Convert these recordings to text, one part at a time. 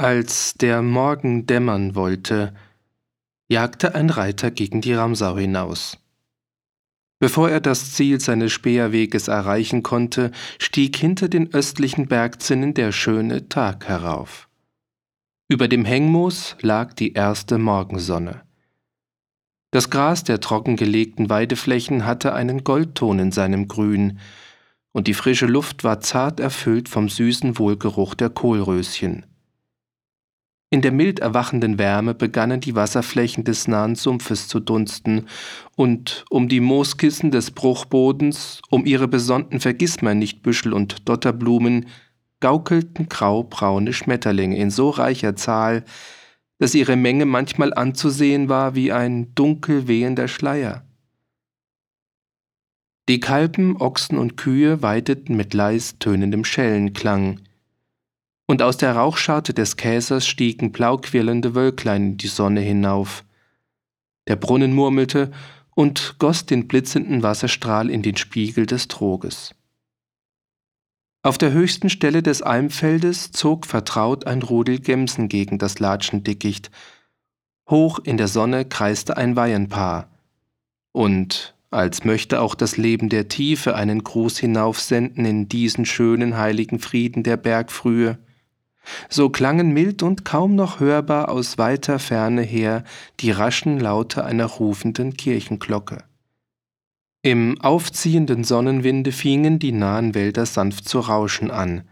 Als der Morgen dämmern wollte, jagte ein Reiter gegen die Ramsau hinaus. Bevor er das Ziel seines Speerweges erreichen konnte, stieg hinter den östlichen Bergzinnen der schöne Tag herauf. Über dem Hängmoos lag die erste Morgensonne. Das Gras der trockengelegten Weideflächen hatte einen Goldton in seinem Grün, und die frische Luft war zart erfüllt vom süßen Wohlgeruch der Kohlröschen. In der mild erwachenden Wärme begannen die Wasserflächen des nahen Sumpfes zu dunsten, und um die Mooskissen des Bruchbodens, um ihre besonnten Vergissmeinnichtbüschel und Dotterblumen, gaukelten graubraune Schmetterlinge in so reicher Zahl, dass ihre Menge manchmal anzusehen war wie ein dunkel wehender Schleier. Die Kalben, Ochsen und Kühe weideten mit leis tönendem Schellenklang, und aus der Rauchscharte des Käsers stiegen blauquirlende Wölklein in die Sonne hinauf. Der Brunnen murmelte und goss den blitzenden Wasserstrahl in den Spiegel des Troges. Auf der höchsten Stelle des Almfeldes zog vertraut ein Rudel Gemsen gegen das Latschendickicht. Hoch in der Sonne kreiste ein Weihenpaar. Und als möchte auch das Leben der Tiefe einen Gruß hinaufsenden in diesen schönen heiligen Frieden der Bergfrühe, so klangen mild und kaum noch hörbar aus weiter Ferne her die raschen Laute einer rufenden Kirchenglocke. Im aufziehenden Sonnenwinde fingen die nahen Wälder sanft zu rauschen an.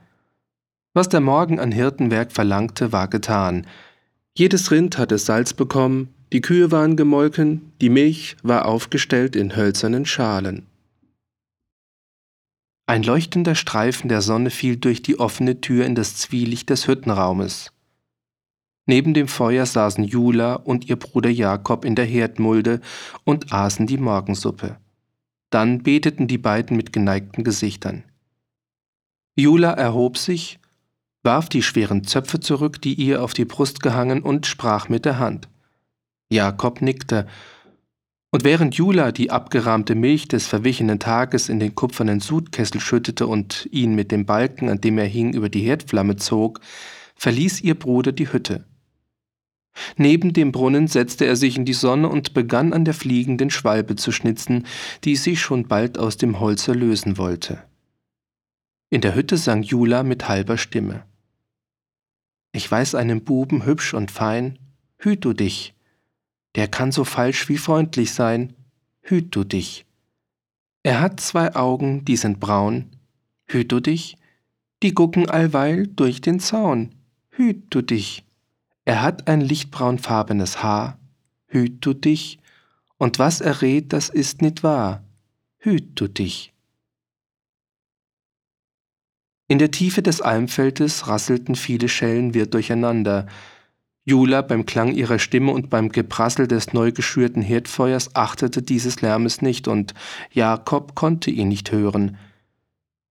Was der Morgen an Hirtenwerk verlangte, war getan. Jedes Rind hatte Salz bekommen, die Kühe waren gemolken, die Milch war aufgestellt in hölzernen Schalen. Ein leuchtender Streifen der Sonne fiel durch die offene Tür in das Zwielicht des Hüttenraumes. Neben dem Feuer saßen Jula und ihr Bruder Jakob in der Herdmulde und aßen die Morgensuppe. Dann beteten die beiden mit geneigten Gesichtern. Jula erhob sich, warf die schweren Zöpfe zurück, die ihr auf die Brust gehangen, und sprach mit der Hand. Jakob nickte, und während Jula die abgerahmte Milch des verwichenen Tages in den kupfernen Sudkessel schüttete und ihn mit dem Balken, an dem er hing, über die Herdflamme zog, verließ ihr Bruder die Hütte. Neben dem Brunnen setzte er sich in die Sonne und begann an der fliegenden Schwalbe zu schnitzen, die sich schon bald aus dem Holze lösen wollte. In der Hütte sang Jula mit halber Stimme. Ich weiß einen Buben hübsch und fein, hüt du dich, der kann so falsch wie freundlich sein, hüt du dich. Er hat zwei Augen, die sind braun, hüt du dich, die gucken allweil durch den Zaun, hüt du dich. Er hat ein lichtbraunfarbenes Haar, hüt du dich, und was er redt, das ist nit wahr, hüt du dich. In der Tiefe des Almfeldes rasselten viele Schellen wirr durcheinander, Jula beim Klang ihrer Stimme und beim Geprassel des neu geschürten Herdfeuers achtete dieses Lärmes nicht, und Jakob konnte ihn nicht hören.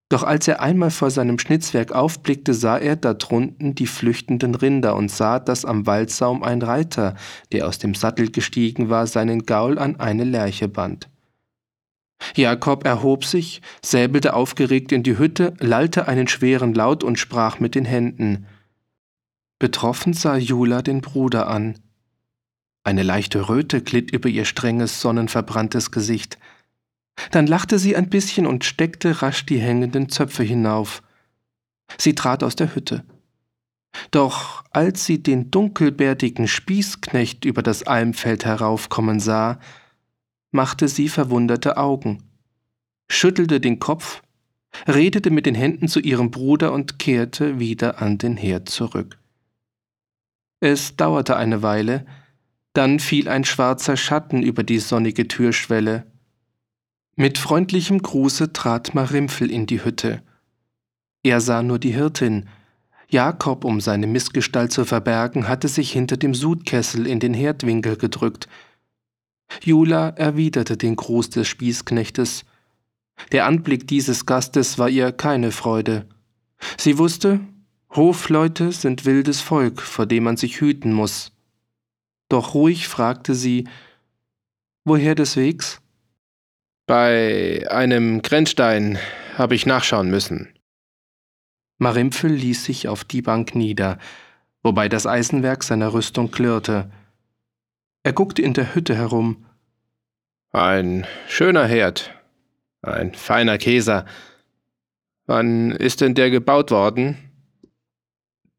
Doch als er einmal vor seinem Schnitzwerk aufblickte, sah er da drunten die flüchtenden Rinder und sah, dass am Waldsaum ein Reiter, der aus dem Sattel gestiegen war, seinen Gaul an eine Lerche band. Jakob erhob sich, säbelte aufgeregt in die Hütte, lallte einen schweren Laut und sprach mit den Händen. Betroffen sah Jula den Bruder an. Eine leichte Röte glitt über ihr strenges, sonnenverbranntes Gesicht. Dann lachte sie ein bisschen und steckte rasch die hängenden Zöpfe hinauf. Sie trat aus der Hütte. Doch als sie den dunkelbärtigen Spießknecht über das Almfeld heraufkommen sah, machte sie verwunderte Augen, schüttelte den Kopf, redete mit den Händen zu ihrem Bruder und kehrte wieder an den Herd zurück. Es dauerte eine Weile, dann fiel ein schwarzer Schatten über die sonnige Türschwelle. Mit freundlichem Gruße trat Marimpfel in die Hütte. Er sah nur die Hirtin. Jakob, um seine Missgestalt zu verbergen, hatte sich hinter dem Sudkessel in den Herdwinkel gedrückt. Jula erwiderte den Gruß des Spießknechtes. Der Anblick dieses Gastes war ihr keine Freude. Sie wusste, Hofleute sind wildes Volk, vor dem man sich hüten muss. Doch ruhig fragte sie, woher des Wegs? Bei einem Grenzstein habe ich nachschauen müssen. Marimpfel ließ sich auf die Bank nieder, wobei das Eisenwerk seiner Rüstung klirrte. Er guckte in der Hütte herum. Ein schöner Herd, ein feiner Käser. Wann ist denn der gebaut worden?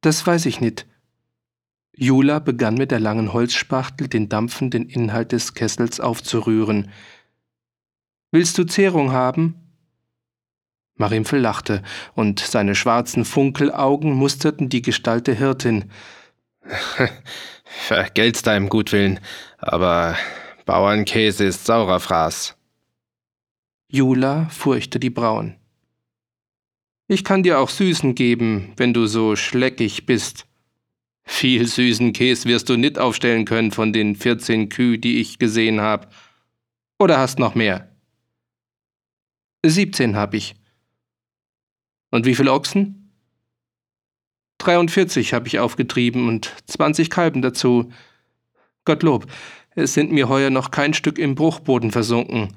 Das weiß ich nicht. Jula begann mit der langen Holzspachtel den dampfenden Inhalt des Kessels aufzurühren. Willst du Zehrung haben? Marimfel lachte, und seine schwarzen Funkelaugen musterten die Gestalt der Hirtin. Vergelt's deinem Gutwillen, aber Bauernkäse ist saurer Fraß. Jula furchte die Brauen. Ich kann dir auch Süßen geben, wenn du so schleckig bist. Viel süßen Käse wirst du nicht aufstellen können von den 14 Kühe, die ich gesehen hab. Oder hast noch mehr? 17 hab ich. Und wie viel Ochsen? 43 hab ich aufgetrieben und 20 Kalben dazu. Gottlob, es sind mir heuer noch kein Stück im Bruchboden versunken.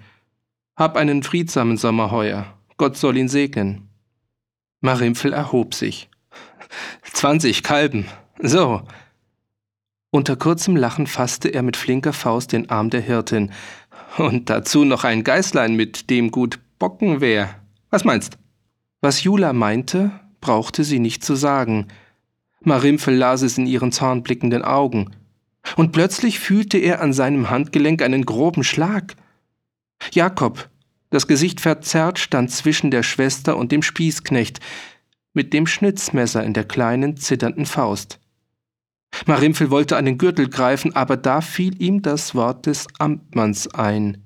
Hab einen friedsamen Sommer heuer. Gott soll ihn segnen. Marimpfel erhob sich. Zwanzig Kalben. So. Unter kurzem Lachen fasste er mit flinker Faust den Arm der Hirtin. Und dazu noch ein Geißlein, mit dem gut bocken wär. Was meinst? Was Jula meinte, brauchte sie nicht zu sagen. Marimpfel las es in ihren zornblickenden Augen. Und plötzlich fühlte er an seinem Handgelenk einen groben Schlag. Jakob, das Gesicht verzerrt, stand zwischen der Schwester und dem Spießknecht, mit dem Schnitzmesser in der kleinen, zitternden Faust. Marimpfel wollte an den Gürtel greifen, aber da fiel ihm das Wort des Amtmanns ein.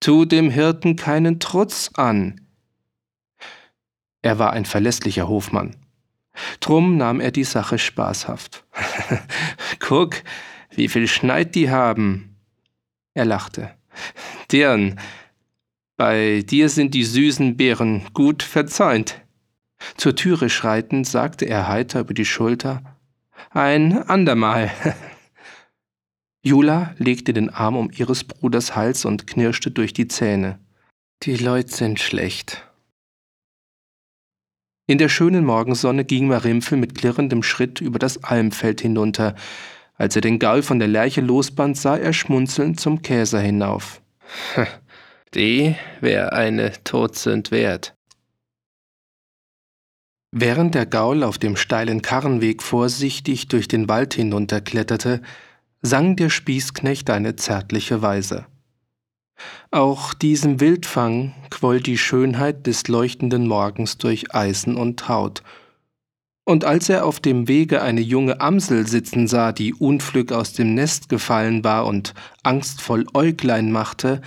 Tu dem Hirten keinen Trutz an. Er war ein verlässlicher Hofmann. Drum nahm er die Sache spaßhaft. Guck, wie viel Schneid die haben. Er lachte. Dirn, bei dir sind die süßen Beeren gut verzäunt. Zur Türe schreitend sagte er heiter über die Schulter Ein andermal. Jula legte den Arm um ihres Bruders Hals und knirschte durch die Zähne. Die Leute sind schlecht. In der schönen Morgensonne ging Marimpfel mit klirrendem Schritt über das Almfeld hinunter. Als er den Gaul von der Lerche losband, sah er schmunzelnd zum Käser hinauf. Die wär eine Todsünd wert. Während der Gaul auf dem steilen Karrenweg vorsichtig durch den Wald hinunterkletterte, sang der Spießknecht eine zärtliche Weise. Auch diesem Wildfang quoll die Schönheit des leuchtenden Morgens durch Eisen und Haut. Und als er auf dem Wege eine junge Amsel sitzen sah, die unflück aus dem Nest gefallen war und angstvoll Äuglein machte,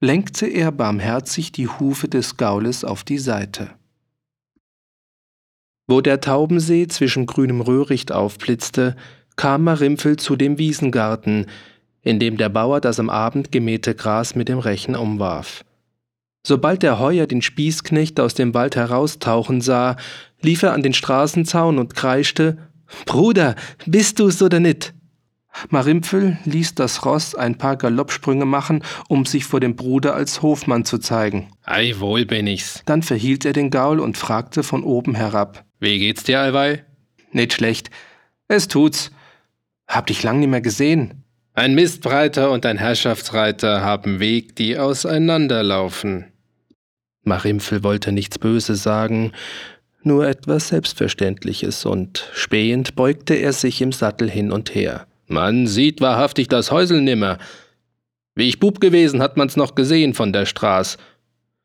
lenkte er barmherzig die Hufe des Gaules auf die Seite. Wo der Taubensee zwischen grünem Röhricht aufblitzte, kam Marimpfel zu dem Wiesengarten, in dem der Bauer das am Abend gemähte Gras mit dem Rechen umwarf. Sobald der Heuer den Spießknecht aus dem Wald heraustauchen sah, lief er an den Straßenzaun und kreischte Bruder, bist du's oder nit? Marimpfel ließ das Ross ein paar Galoppsprünge machen, um sich vor dem Bruder als Hofmann zu zeigen. Ei, wohl bin ich's. Dann verhielt er den Gaul und fragte von oben herab. Wie geht's dir, allweil? Nicht schlecht. Es tut's. Hab dich lang nicht mehr gesehen. Ein Mistbreiter und ein Herrschaftsreiter haben Weg, die auseinanderlaufen. Marimpfel wollte nichts Böses sagen, nur etwas Selbstverständliches, und spähend beugte er sich im Sattel hin und her. Man sieht wahrhaftig das Häusel nimmer. Wie ich Bub gewesen, hat man's noch gesehen von der Straß.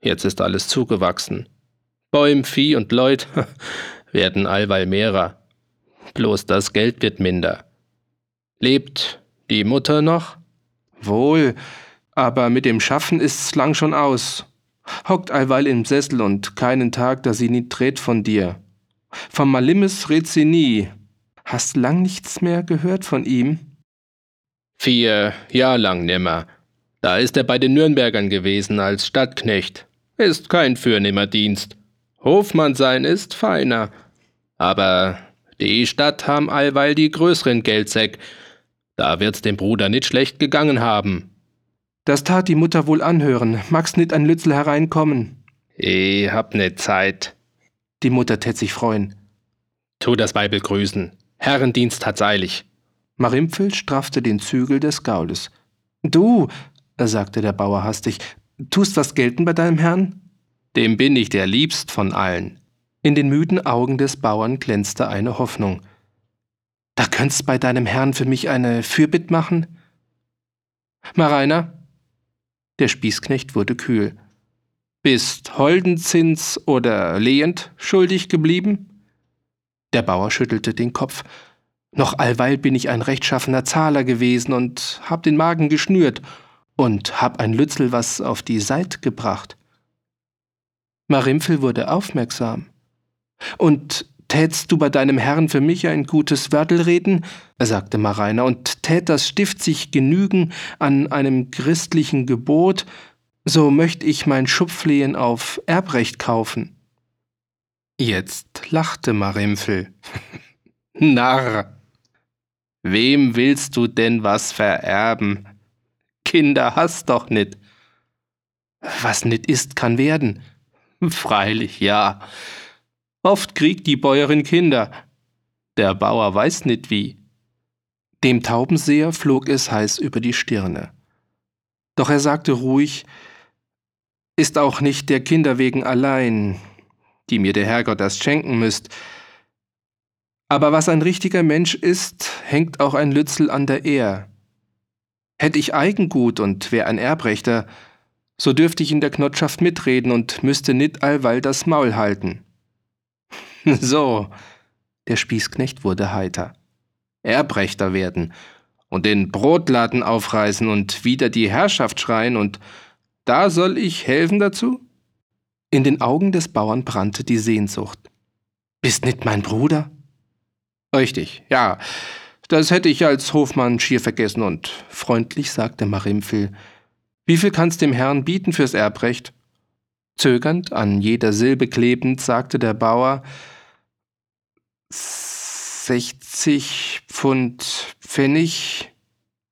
Jetzt ist alles zugewachsen. Bäum, Vieh und Leut werden allweil mehrer. Bloß das Geld wird minder. Lebt die Mutter noch? Wohl, aber mit dem Schaffen ist's lang schon aus. Hockt allweil im Sessel und keinen Tag, da sie nie dreht von dir. Vom Malimmes redet sie nie, Hast lang nichts mehr gehört von ihm? Vier Jahr lang nimmer. Da ist er bei den Nürnbergern gewesen als Stadtknecht. Ist kein fürnehmer Dienst. Hofmann sein ist feiner. Aber die Stadt haben allweil die größeren Geldsäck. Da wird's dem Bruder nicht schlecht gegangen haben. Das tat die Mutter wohl anhören. Magst nit an Lützel hereinkommen? Ich hab ne Zeit. Die Mutter tät sich freuen. Tu das Weibel grüßen. Herrendienst hat's eilig. Marimpfel straffte den Zügel des Gaules. Du, sagte der Bauer hastig, tust was gelten bei deinem Herrn? Dem bin ich der liebst von allen. In den müden Augen des Bauern glänzte eine Hoffnung. Da könnt's bei deinem Herrn für mich eine Fürbitt machen? Mareiner? Der Spießknecht wurde kühl. Bist Holdenzins oder Lehend schuldig geblieben? Der Bauer schüttelte den Kopf. Noch allweil bin ich ein rechtschaffener Zahler gewesen und hab den Magen geschnürt und hab ein Lützel was auf die Seit gebracht. Marimpfel wurde aufmerksam. Und tätst du bei deinem Herrn für mich ein gutes Wörtel reden? sagte Mareiner, und tät das Stift sich genügen an einem christlichen Gebot, so möcht ich mein Schupflehen auf Erbrecht kaufen. Jetzt lachte Marimpfel. Narr, Wem willst du denn was vererben? Kinder hast doch nit. Was nit ist, kann werden. Freilich, ja. Oft kriegt die Bäuerin Kinder. Der Bauer weiß nit wie. Dem Taubenseher flog es heiß über die Stirne. Doch er sagte ruhig, ist auch nicht der Kinder wegen allein, die mir der Herrgott erst schenken müsst, aber was ein richtiger Mensch ist, hängt auch ein Lützel an der Ehr. Hätt ich Eigengut und wär ein Erbrechter, so dürfte ich in der Knotschaft mitreden und müsste nit allweil das Maul halten. so, der Spießknecht wurde heiter. Erbrechter werden und den Brotladen aufreißen und wieder die Herrschaft schreien und da soll ich helfen dazu? In den Augen des Bauern brannte die Sehnsucht. Bist nit mein Bruder? Richtig, ja. Das hätte ich als Hofmann schier vergessen und freundlich sagte Marimpfel. Wie viel kannst dem Herrn bieten fürs Erbrecht? Zögernd, an jeder Silbe klebend, sagte der Bauer Sechzig Pfund Pfennig.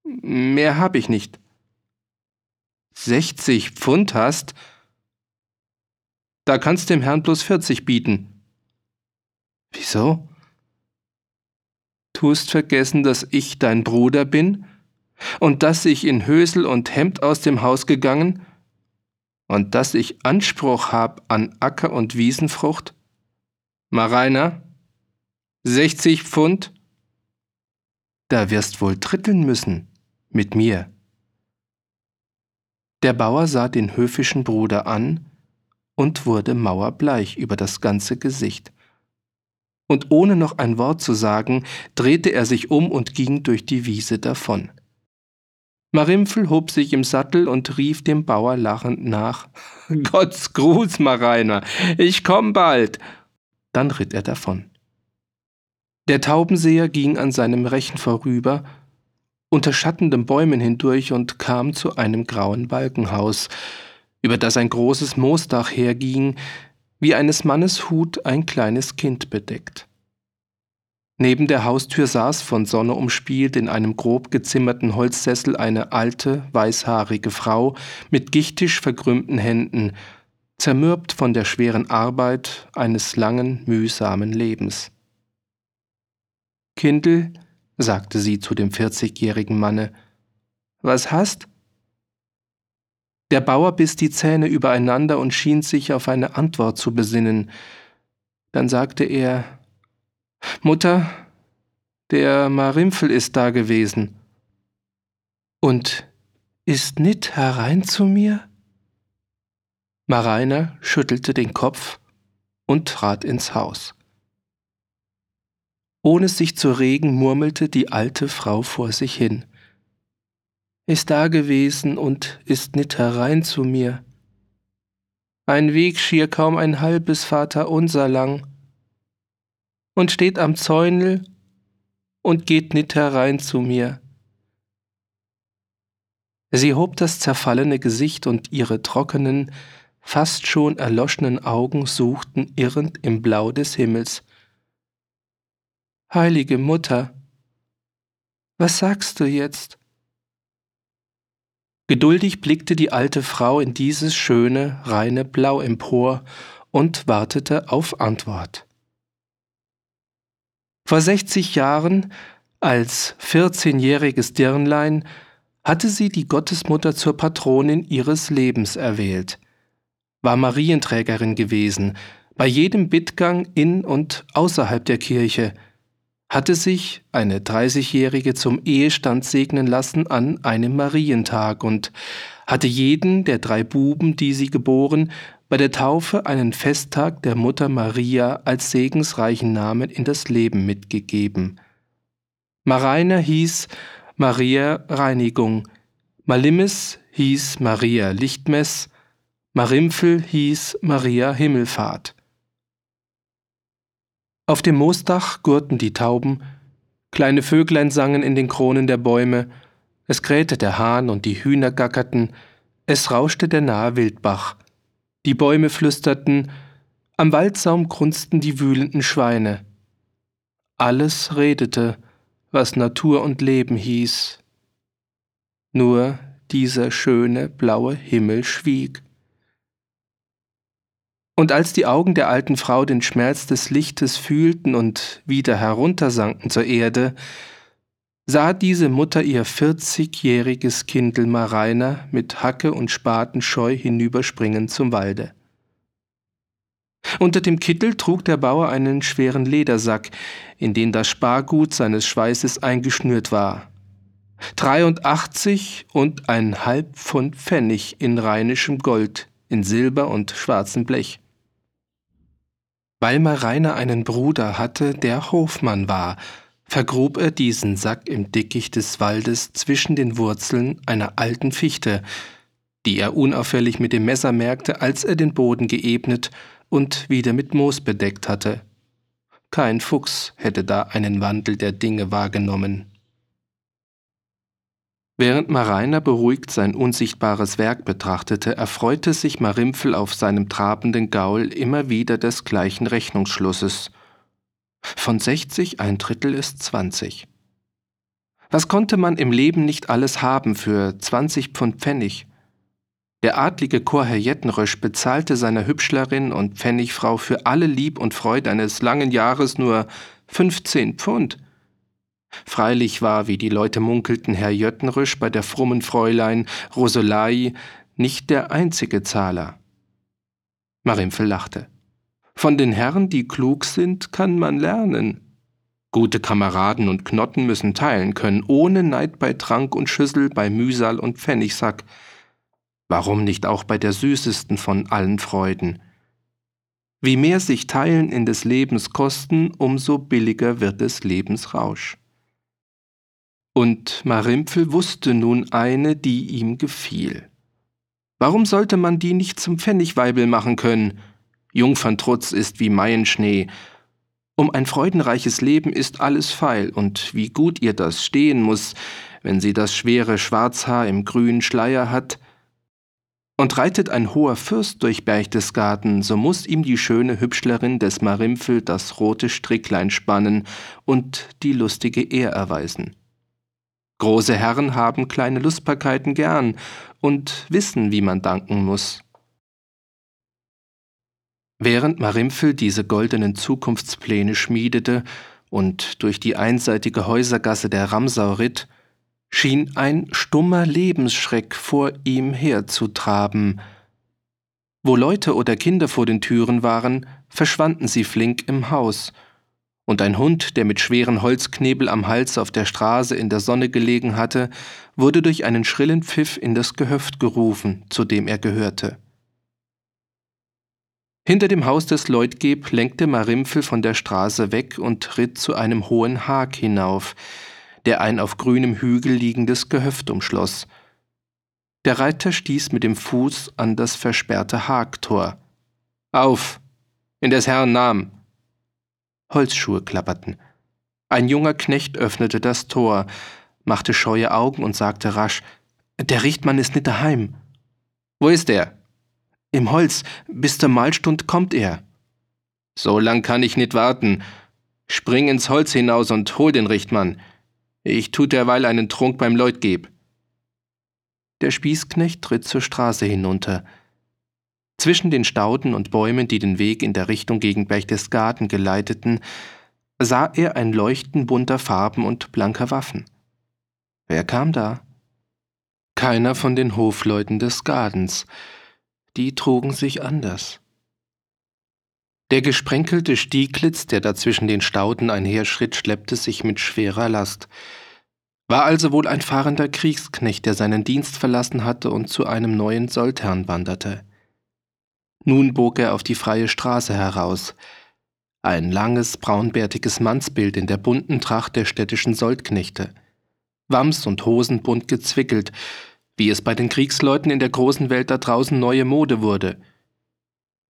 Mehr hab ich nicht. Sechzig Pfund hast? Da kannst dem Herrn bloß vierzig bieten. Wieso? tust vergessen, dass ich dein Bruder bin und dass ich in Hösel und Hemd aus dem Haus gegangen und dass ich Anspruch hab an Acker und Wiesenfrucht? Mareiner, 60 Pfund? Da wirst wohl dritteln müssen, mit mir. Der Bauer sah den höfischen Bruder an und wurde mauerbleich über das ganze Gesicht und ohne noch ein Wort zu sagen, drehte er sich um und ging durch die Wiese davon. Marimpfel hob sich im Sattel und rief dem Bauer lachend nach Gott's Gruß, Mareiner, ich komm bald. Dann ritt er davon. Der Taubenseher ging an seinem Rechen vorüber, unter schattenden Bäumen hindurch und kam zu einem grauen Balkenhaus, über das ein großes Moosdach herging, wie eines Mannes Hut ein kleines Kind bedeckt. Neben der Haustür saß, von Sonne umspielt, in einem grob gezimmerten Holzsessel eine alte, weißhaarige Frau mit gichtisch verkrümmten Händen, zermürbt von der schweren Arbeit eines langen, mühsamen Lebens. Kindl, sagte sie zu dem vierzigjährigen Manne, was hast? Der Bauer biss die Zähne übereinander und schien sich auf eine Antwort zu besinnen. Dann sagte er Mutter, der Marimpfel ist da gewesen. Und ist nit herein zu mir? Mareiner schüttelte den Kopf und trat ins Haus. Ohne sich zu regen, murmelte die alte Frau vor sich hin ist da gewesen und ist nit herein zu mir. Ein Weg schier kaum ein halbes Vater unser lang und steht am Zäunel und geht nit herein zu mir. Sie hob das zerfallene Gesicht und ihre trockenen, fast schon erloschenen Augen suchten irrend im Blau des Himmels. Heilige Mutter, was sagst du jetzt? Geduldig blickte die alte Frau in dieses schöne, reine Blau empor und wartete auf Antwort. Vor 60 Jahren, als 14-jähriges Dirnlein, hatte sie die Gottesmutter zur Patronin ihres Lebens erwählt, war Marienträgerin gewesen, bei jedem Bittgang in und außerhalb der Kirche, hatte sich eine 30-Jährige zum Ehestand segnen lassen an einem Marientag und hatte jeden der drei Buben, die sie geboren, bei der Taufe einen Festtag der Mutter Maria als segensreichen Namen in das Leben mitgegeben. Mareiner hieß Maria Reinigung, Malimis hieß Maria Lichtmess, Marimpfel hieß Maria Himmelfahrt. Auf dem Moosdach gurrten die Tauben, kleine Vöglein sangen in den Kronen der Bäume, es krähte der Hahn und die Hühner gackerten, es rauschte der nahe Wildbach, die Bäume flüsterten, am Waldsaum grunzten die wühlenden Schweine. Alles redete, was Natur und Leben hieß. Nur dieser schöne blaue Himmel schwieg. Und als die Augen der alten Frau den Schmerz des Lichtes fühlten und wieder heruntersanken zur Erde, sah diese Mutter ihr vierzigjähriges Kindel Mareiner mit Hacke und Spaten scheu hinüberspringen zum Walde. Unter dem Kittel trug der Bauer einen schweren Ledersack, in den das Spargut seines Schweißes eingeschnürt war. Dreiundachtzig und ein halb Pfund Pfennig in rheinischem Gold, in Silber und schwarzem Blech. Weil Mareiner einen Bruder hatte, der Hofmann war, vergrub er diesen Sack im Dickicht des Waldes zwischen den Wurzeln einer alten Fichte, die er unauffällig mit dem Messer merkte, als er den Boden geebnet und wieder mit Moos bedeckt hatte. Kein Fuchs hätte da einen Wandel der Dinge wahrgenommen. Während Mareiner beruhigt sein unsichtbares Werk betrachtete, erfreute sich Marimpfel auf seinem trabenden Gaul immer wieder des gleichen Rechnungsschlusses. Von 60 ein Drittel ist 20. Was konnte man im Leben nicht alles haben für 20 Pfund Pfennig? Der adlige Chorherr Jettenrösch bezahlte seiner Hübschlerin und Pfennigfrau für alle Lieb und Freude eines langen Jahres nur 15 Pfund. Freilich war, wie die Leute munkelten, Herr Jöttenrüsch bei der frommen Fräulein Rosolai nicht der einzige Zahler. Marimpfel lachte. Von den Herren, die klug sind, kann man lernen. Gute Kameraden und Knotten müssen teilen können, ohne Neid bei Trank und Schüssel, bei Mühsal und Pfennigsack. Warum nicht auch bei der süßesten von allen Freuden? Wie mehr sich Teilen in des Lebens kosten, umso billiger wird des Lebens Rausch. Und Marimpfel wusste nun eine, die ihm gefiel. Warum sollte man die nicht zum Pfennigweibel machen können? Jungferntrutz ist wie Maienschnee. Um ein freudenreiches Leben ist alles feil, und wie gut ihr das stehen muss, wenn sie das schwere Schwarzhaar im grünen Schleier hat. Und reitet ein hoher Fürst durch Berchtesgaden, so muss ihm die schöne Hübschlerin des Marimpfel das rote Stricklein spannen und die lustige Ehr erweisen. Große Herren haben kleine Lustbarkeiten gern und wissen, wie man danken muss. Während Marimpfel diese goldenen Zukunftspläne schmiedete und durch die einseitige Häusergasse der Ramsau ritt, schien ein stummer Lebensschreck vor ihm herzutraben. Wo Leute oder Kinder vor den Türen waren, verschwanden sie flink im Haus, und ein Hund, der mit schweren Holzknebel am Hals auf der Straße in der Sonne gelegen hatte, wurde durch einen schrillen Pfiff in das Gehöft gerufen, zu dem er gehörte. Hinter dem Haus des Leutgeb lenkte Marimpfel von der Straße weg und ritt zu einem hohen Hag hinauf, der ein auf grünem Hügel liegendes Gehöft umschloss. Der Reiter stieß mit dem Fuß an das versperrte Hagtor. Auf! In des Herrn Namen! Holzschuhe klapperten. Ein junger Knecht öffnete das Tor, machte scheue Augen und sagte rasch, der Richtmann ist nicht daheim. Wo ist er? Im Holz, bis zur Mahlstund kommt er. So lang kann ich nicht warten. Spring ins Holz hinaus und hol den Richtmann. Ich tu derweil einen Trunk beim Leutgeb. Der Spießknecht tritt zur Straße hinunter. Zwischen den Stauden und Bäumen, die den Weg in der Richtung gegen Berchtesgaden geleiteten, sah er ein Leuchten bunter Farben und blanker Waffen. Wer kam da? Keiner von den Hofleuten des Gardens. Die trugen sich anders. Der gesprenkelte Stieglitz, der da zwischen den Stauden einherschritt, schleppte sich mit schwerer Last. War also wohl ein fahrender Kriegsknecht, der seinen Dienst verlassen hatte und zu einem neuen Soldherrn wanderte. Nun bog er auf die freie Straße heraus. Ein langes, braunbärtiges Mannsbild in der bunten Tracht der städtischen Soldknechte. Wams und Hosen bunt gezwickelt, wie es bei den Kriegsleuten in der großen Welt da draußen neue Mode wurde.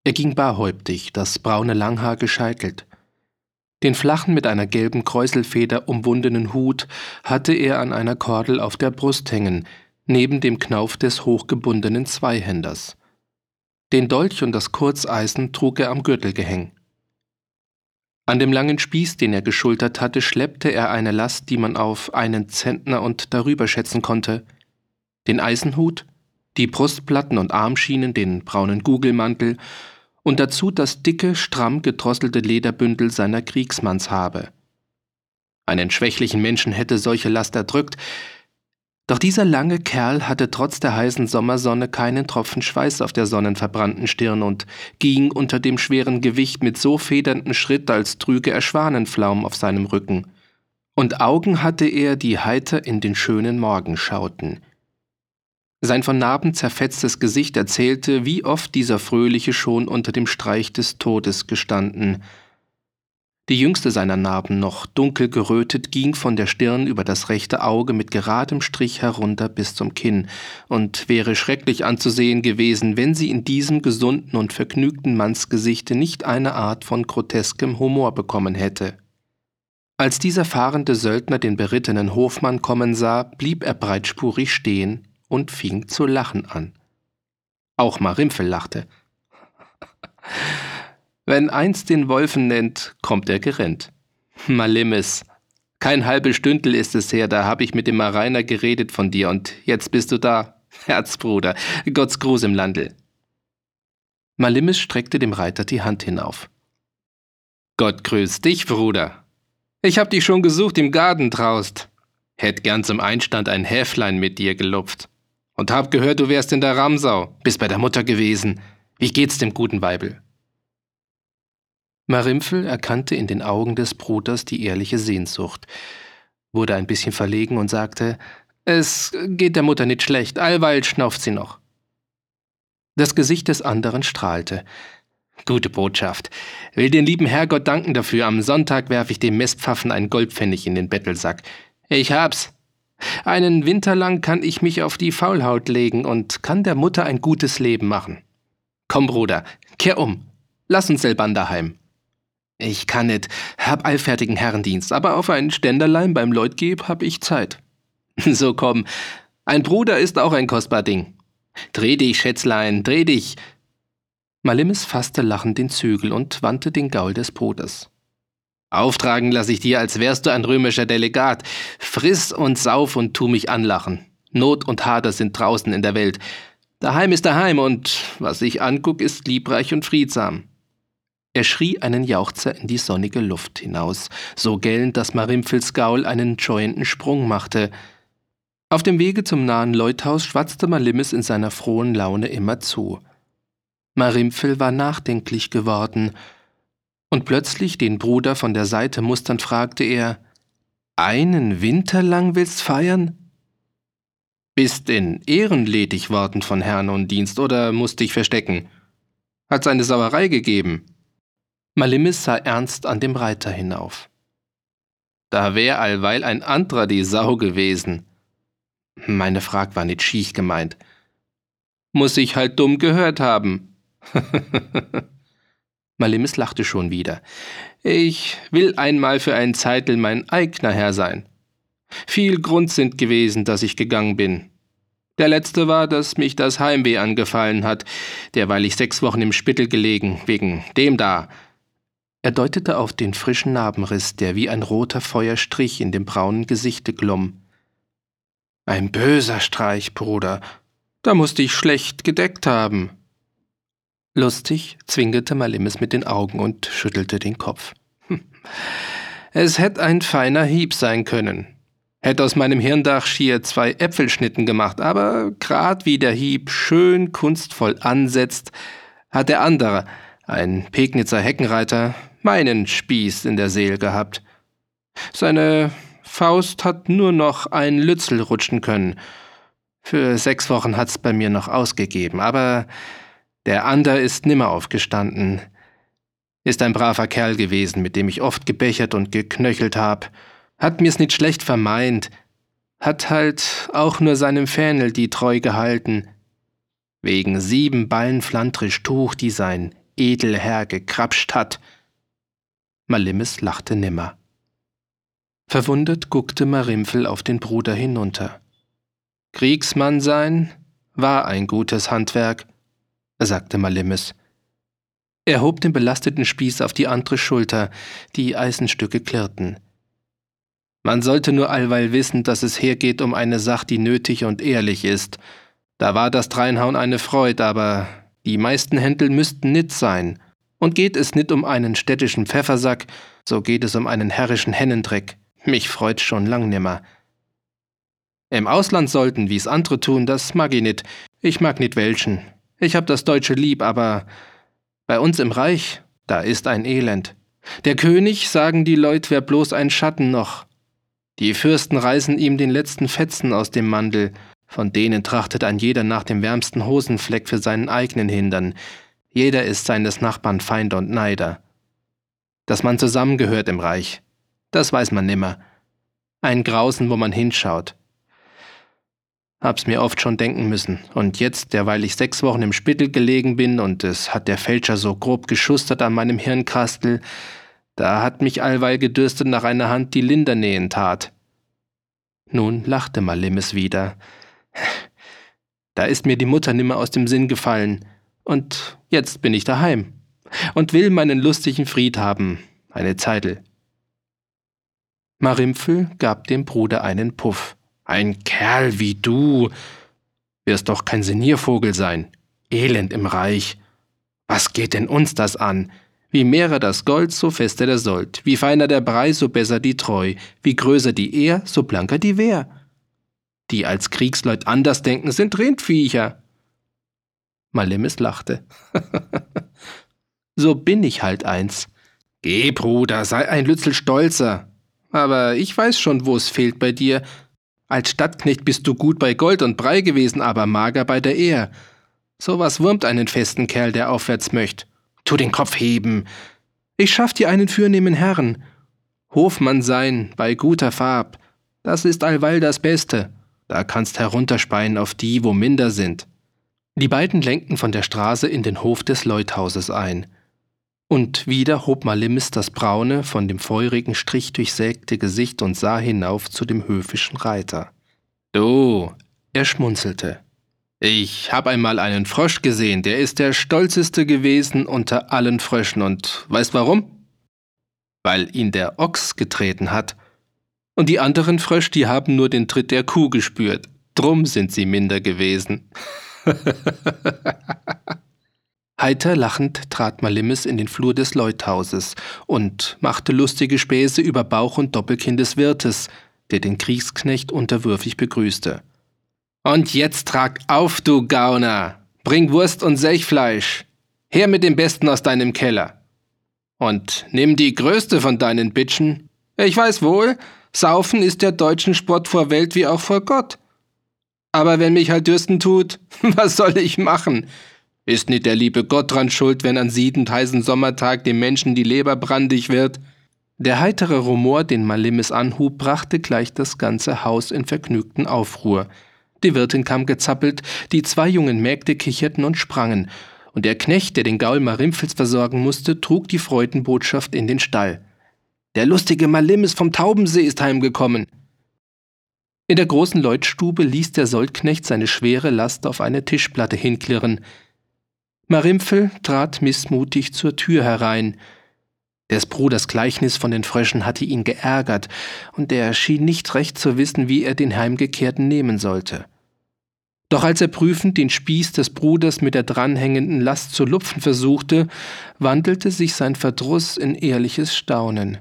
Er ging barhäuptig, das braune Langhaar gescheitelt. Den flachen mit einer gelben Kräuselfeder umwundenen Hut hatte er an einer Kordel auf der Brust hängen, neben dem Knauf des hochgebundenen Zweihänders. Den Dolch und das Kurzeisen trug er am Gürtel gehängt. An dem langen Spieß, den er geschultert hatte, schleppte er eine Last, die man auf einen Zentner und darüber schätzen konnte. Den Eisenhut, die Brustplatten und Armschienen, den braunen Gugelmantel und dazu das dicke, stramm gedrosselte Lederbündel seiner Kriegsmannshabe. Einen schwächlichen Menschen hätte solche Last erdrückt, doch dieser lange Kerl hatte trotz der heißen Sommersonne keinen Tropfen Schweiß auf der sonnenverbrannten Stirn und ging unter dem schweren Gewicht mit so federnden Schritt, als trüge er Schwanenflaum auf seinem Rücken. Und Augen hatte er, die heiter in den schönen Morgen schauten. Sein von Narben zerfetztes Gesicht erzählte, wie oft dieser Fröhliche schon unter dem Streich des Todes gestanden, die jüngste seiner Narben, noch dunkel gerötet, ging von der Stirn über das rechte Auge mit geradem Strich herunter bis zum Kinn und wäre schrecklich anzusehen gewesen, wenn sie in diesem gesunden und vergnügten Mannsgesichte nicht eine Art von groteskem Humor bekommen hätte. Als dieser fahrende Söldner den berittenen Hofmann kommen sah, blieb er breitspurig stehen und fing zu lachen an. Auch Marimpfel lachte. Wenn eins den Wolfen nennt, kommt er gerennt. Malimmes. Kein halbe Stündel ist es her, da hab ich mit dem Mariner geredet von dir und jetzt bist du da. Herzbruder, Gott's Gruß im Landel. Malimmes streckte dem Reiter die Hand hinauf. Gott grüß dich, Bruder. Ich hab dich schon gesucht im Garten draust. Hätt gern zum Einstand ein Häflein mit dir gelupft. Und hab gehört, du wärst in der Ramsau, bist bei der Mutter gewesen. Wie geht's dem guten Weibel? Marimpfel erkannte in den Augen des Bruders die ehrliche Sehnsucht, wurde ein bisschen verlegen und sagte, es geht der Mutter nicht schlecht, allweil schnauft sie noch. Das Gesicht des anderen strahlte. Gute Botschaft. Will den lieben Herrgott danken dafür. Am Sonntag werfe ich dem Mestpfaffen einen Goldpfennig in den Bettelsack. Ich hab's. Einen Winter lang kann ich mich auf die Faulhaut legen und kann der Mutter ein gutes Leben machen. Komm, Bruder, kehr um. Lass uns selber daheim. Ich kann nicht, hab allfertigen Herrendienst, aber auf ein Ständerlein beim Leutgeb hab ich Zeit. So komm, ein Bruder ist auch ein kostbar Ding. Dreh dich, Schätzlein, dreh dich. Malimis fasste lachend den Zügel und wandte den Gaul des Bruders. Auftragen lass ich dir, als wärst du ein römischer Delegat. Friss und sauf und tu mich anlachen. Not und Hader sind draußen in der Welt. Daheim ist daheim und was ich anguck, ist liebreich und friedsam. Er schrie einen Jauchzer in die sonnige Luft hinaus, so gellend, dass Marimpfels Gaul einen joyenden Sprung machte. Auf dem Wege zum nahen Leuthaus schwatzte Malimmes in seiner frohen Laune immer zu. Marimpfel war nachdenklich geworden, und plötzlich den Bruder von der Seite musternd fragte er, einen Winter lang willst feiern? Bist in Ehren ledig worden von Herrn und Dienst oder musst dich verstecken? Hat's eine Sauerei gegeben? Malimis sah ernst an dem Reiter hinauf. Da wär allweil ein andrer die Sau gewesen. Meine Frag war nicht schiech gemeint. Muss ich halt dumm gehört haben. Malimis lachte schon wieder. Ich will einmal für einen Zeitel mein eigener Herr sein. Viel Grund sind gewesen, dass ich gegangen bin. Der letzte war, dass mich das Heimweh angefallen hat, derweil ich sechs Wochen im Spittel gelegen, wegen dem da, er deutete auf den frischen Narbenriss, der wie ein roter Feuerstrich in dem braunen Gesichte glomm. Ein böser Streich, Bruder. Da musste ich schlecht gedeckt haben. Lustig zwinkerte Malimis mit den Augen und schüttelte den Kopf. Hm. Es hätt ein feiner Hieb sein können. Hätt aus meinem Hirndach schier zwei Äpfelschnitten gemacht, aber grad wie der Hieb schön kunstvoll ansetzt, hat der andere, ein Pegnitzer Heckenreiter, meinen Spieß in der Seel gehabt. Seine Faust hat nur noch ein Lützel rutschen können. Für sechs Wochen hat's bei mir noch ausgegeben, aber der Ander ist nimmer aufgestanden. Ist ein braver Kerl gewesen, mit dem ich oft gebechert und geknöchelt hab. Hat mir's nicht schlecht vermeint. Hat halt auch nur seinem Fähnel die treu gehalten. Wegen sieben Ballen Flandrisch Tuch, die sein Edelherr gekrapscht hat. Malimmes lachte nimmer. Verwundert guckte Marimpfel auf den Bruder hinunter. Kriegsmann sein war ein gutes Handwerk, sagte Malimmes. Er hob den belasteten Spieß auf die andere Schulter, die Eisenstücke klirrten. Man sollte nur allweil wissen, dass es hergeht um eine Sache, die nötig und ehrlich ist. Da war das Dreinhauen eine Freud, aber die meisten Händel müssten nit sein. Und geht es nit um einen städtischen Pfeffersack, so geht es um einen herrischen Hennendreck. Mich freut schon lang nimmer. Im Ausland sollten, wie's andere tun, das mag ich nit. Ich mag nit welchen. Ich hab das Deutsche lieb, aber bei uns im Reich, da ist ein Elend. Der König, sagen die Leut, wär bloß ein Schatten noch. Die Fürsten reißen ihm den letzten Fetzen aus dem Mandel, von denen trachtet ein jeder nach dem wärmsten Hosenfleck für seinen eigenen Hindern. Jeder ist seines Nachbarn Feind und Neider. Dass man zusammengehört im Reich, das weiß man nimmer. Ein Grausen, wo man hinschaut. Hab's mir oft schon denken müssen. Und jetzt, derweil ich sechs Wochen im Spittel gelegen bin und es hat der Fälscher so grob geschustert an meinem Hirnkastel, da hat mich allweil gedürstet nach einer Hand, die Linder nähen tat. Nun lachte Malimmes wieder. Da ist mir die Mutter nimmer aus dem Sinn gefallen. Und jetzt bin ich daheim. Und will meinen lustigen Fried haben, eine Zeitl. Marimpfel gab dem Bruder einen Puff. Ein Kerl wie du wirst doch kein Seniervogel sein. Elend im Reich. Was geht denn uns das an? Wie mehrer das Gold, so fester der Sold. Wie feiner der Brei, so besser die Treu. Wie größer die Ehr, so blanker die Wehr. Die als Kriegsleut anders denken, sind Rindviecher. Malemis lachte. so bin ich halt eins. Geh, Bruder, sei ein Lützel stolzer. Aber ich weiß schon, wo es fehlt bei dir, als Stadtknecht bist du gut bei Gold und Brei gewesen, aber mager bei der Ehr. Sowas wurmt einen festen Kerl, der aufwärts möcht. Tu den Kopf heben. Ich schaff dir einen fürnehmen Herrn. Hofmann sein, bei guter Farb. Das ist allweil das Beste. Da kannst herunterspeien auf die, wo minder sind. Die beiden lenkten von der Straße in den Hof des Leuthauses ein. Und wieder hob Malimis das braune, von dem feurigen Strich durchsägte Gesicht und sah hinauf zu dem höfischen Reiter. Du, er schmunzelte. Ich hab einmal einen Frosch gesehen, der ist der stolzeste gewesen unter allen Fröschen und weißt warum? Weil ihn der Ochs getreten hat. Und die anderen Frösch, die haben nur den Tritt der Kuh gespürt. Drum sind sie minder gewesen. Heiter lachend trat Malimmes in den Flur des Leuthauses und machte lustige Späße über Bauch und Doppelkinn des Wirtes, der den Kriegsknecht unterwürfig begrüßte. Und jetzt trag auf, du Gauner! Bring Wurst und Sechfleisch! Her mit dem Besten aus deinem Keller! Und nimm die größte von deinen Bitschen. Ich weiß wohl, Saufen ist der deutschen Sport vor Welt wie auch vor Gott. Aber wenn mich halt dürsten tut, was soll ich machen? Ist nicht der liebe Gott dran schuld, wenn an siedend heißen Sommertag dem Menschen die Leber brandig wird? Der heitere Rumor, den Malimmes anhub, brachte gleich das ganze Haus in vergnügten Aufruhr. Die Wirtin kam gezappelt, die zwei jungen Mägde kicherten und sprangen, und der Knecht, der den Gaul Marimpfels versorgen musste, trug die Freudenbotschaft in den Stall. Der lustige Malimmes vom Taubensee ist heimgekommen. In der großen Leutstube ließ der Soldknecht seine schwere Last auf eine Tischplatte hinklirren, Marimpfel trat missmutig zur Tür herein. Des Bruders Gleichnis von den Fröschen hatte ihn geärgert, und er schien nicht recht zu wissen, wie er den Heimgekehrten nehmen sollte. Doch als er prüfend den Spieß des Bruders mit der dranhängenden Last zu lupfen versuchte, wandelte sich sein Verdruss in ehrliches Staunen.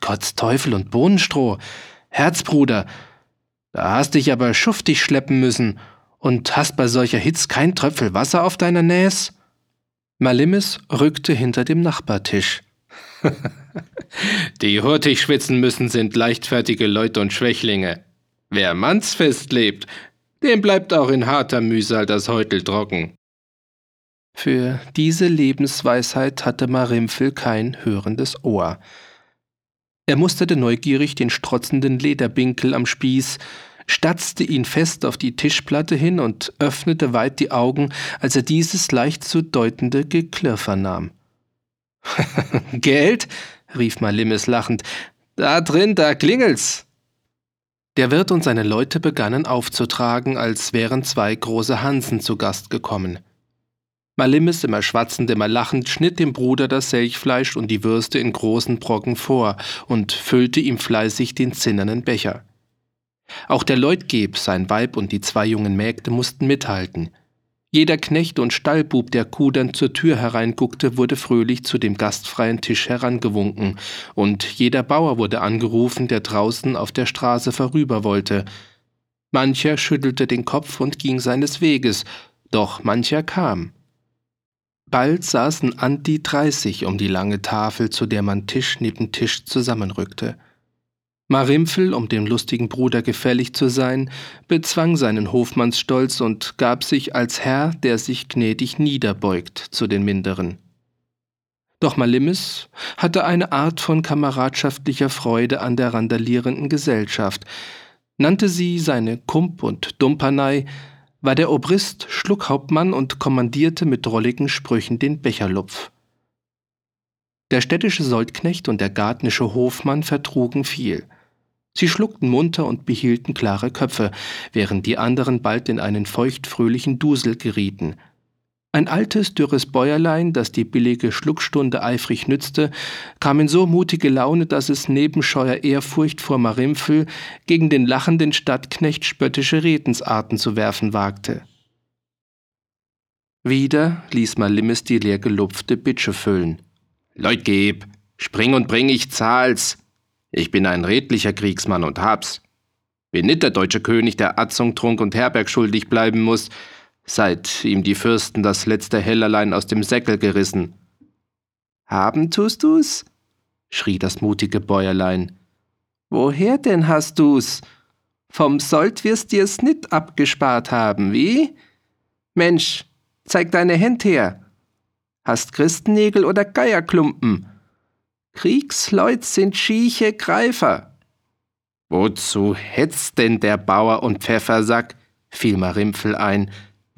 Gotts Teufel und Bohnenstroh. Herzbruder, da hast dich aber schuftig schleppen müssen und hast bei solcher Hitz kein Tröpfel Wasser auf deiner Näs? Malimis rückte hinter dem Nachbartisch. Die hurtig schwitzen müssen, sind leichtfertige Leute und Schwächlinge. Wer mannsfest lebt, dem bleibt auch in harter Mühsal das Häutel trocken. Für diese Lebensweisheit hatte Marimpfel kein hörendes Ohr. Er musterte neugierig den strotzenden Lederbinkel am Spieß, statzte ihn fest auf die Tischplatte hin und öffnete weit die Augen, als er dieses leicht zu deutende Geklirr vernahm. Geld? rief Malimis lachend. Da drin, da klingelt's. Der Wirt und seine Leute begannen aufzutragen, als wären zwei große Hansen zu Gast gekommen. Malimis, immer schwatzend, immer lachend, schnitt dem Bruder das Selchfleisch und die Würste in großen Brocken vor und füllte ihm fleißig den zinnernen Becher. Auch der Leutgeb, sein Weib und die zwei jungen Mägde mussten mithalten. Jeder Knecht und Stallbub, der kudernd zur Tür hereinguckte, wurde fröhlich zu dem gastfreien Tisch herangewunken, und jeder Bauer wurde angerufen, der draußen auf der Straße vorüber wollte. Mancher schüttelte den Kopf und ging seines Weges, doch mancher kam. Bald saßen an die dreißig um die lange Tafel, zu der man Tisch neben Tisch zusammenrückte. Marimpfel, um dem lustigen Bruder gefällig zu sein, bezwang seinen Hofmannsstolz und gab sich als Herr, der sich gnädig niederbeugt, zu den Minderen. Doch Malimis hatte eine Art von kameradschaftlicher Freude an der randalierenden Gesellschaft, nannte sie seine Kump und Dumpernei, war der Obrist Schluckhauptmann und kommandierte mit drolligen Sprüchen den Becherlupf. Der städtische Soldknecht und der gartnische Hofmann vertrugen viel – Sie schluckten munter und behielten klare Köpfe, während die anderen bald in einen feuchtfröhlichen Dusel gerieten. Ein altes, dürres Bäuerlein, das die billige Schluckstunde eifrig nützte, kam in so mutige Laune, dass es neben scheuer Ehrfurcht vor Marimpfel gegen den lachenden Stadtknecht spöttische Redensarten zu werfen wagte. Wieder ließ Malimis die leer gelupfte Bitsche füllen. Leutgeb, spring und bring, ich zahl's, ich bin ein redlicher Kriegsmann und hab's. Bin nicht der deutsche König, der Atzung, Trunk und Herberg schuldig bleiben muss, seit ihm die Fürsten das letzte Hellerlein aus dem Säckel gerissen. Haben tust du's? schrie das mutige Bäuerlein. Woher denn hast du's? Vom Sold wirst dir's nit abgespart haben, wie? Mensch, zeig deine Hand her. Hast Christennägel oder Geierklumpen? Kriegsleut sind schieche Greifer. Wozu hetzt denn der Bauer und Pfeffersack, fiel Marimpfel ein,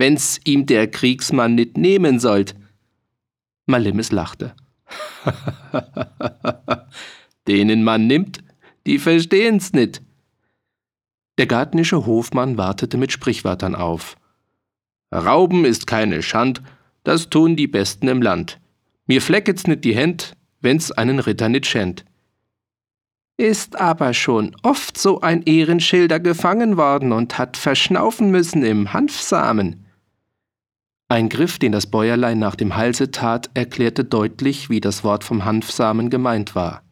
wenn's ihm der Kriegsmann nit nehmen sollt? Malimis lachte. Denen man nimmt, die verstehen's nit. Der gartnische Hofmann wartete mit Sprichwörtern auf. Rauben ist keine Schand, das tun die Besten im Land. Mir flecket's nit die Händ, wenn's einen Ritter nit schänd. Ist aber schon oft so ein Ehrenschilder gefangen worden und hat verschnaufen müssen im Hanfsamen. Ein Griff, den das Bäuerlein nach dem Halse tat, erklärte deutlich, wie das Wort vom Hanfsamen gemeint war.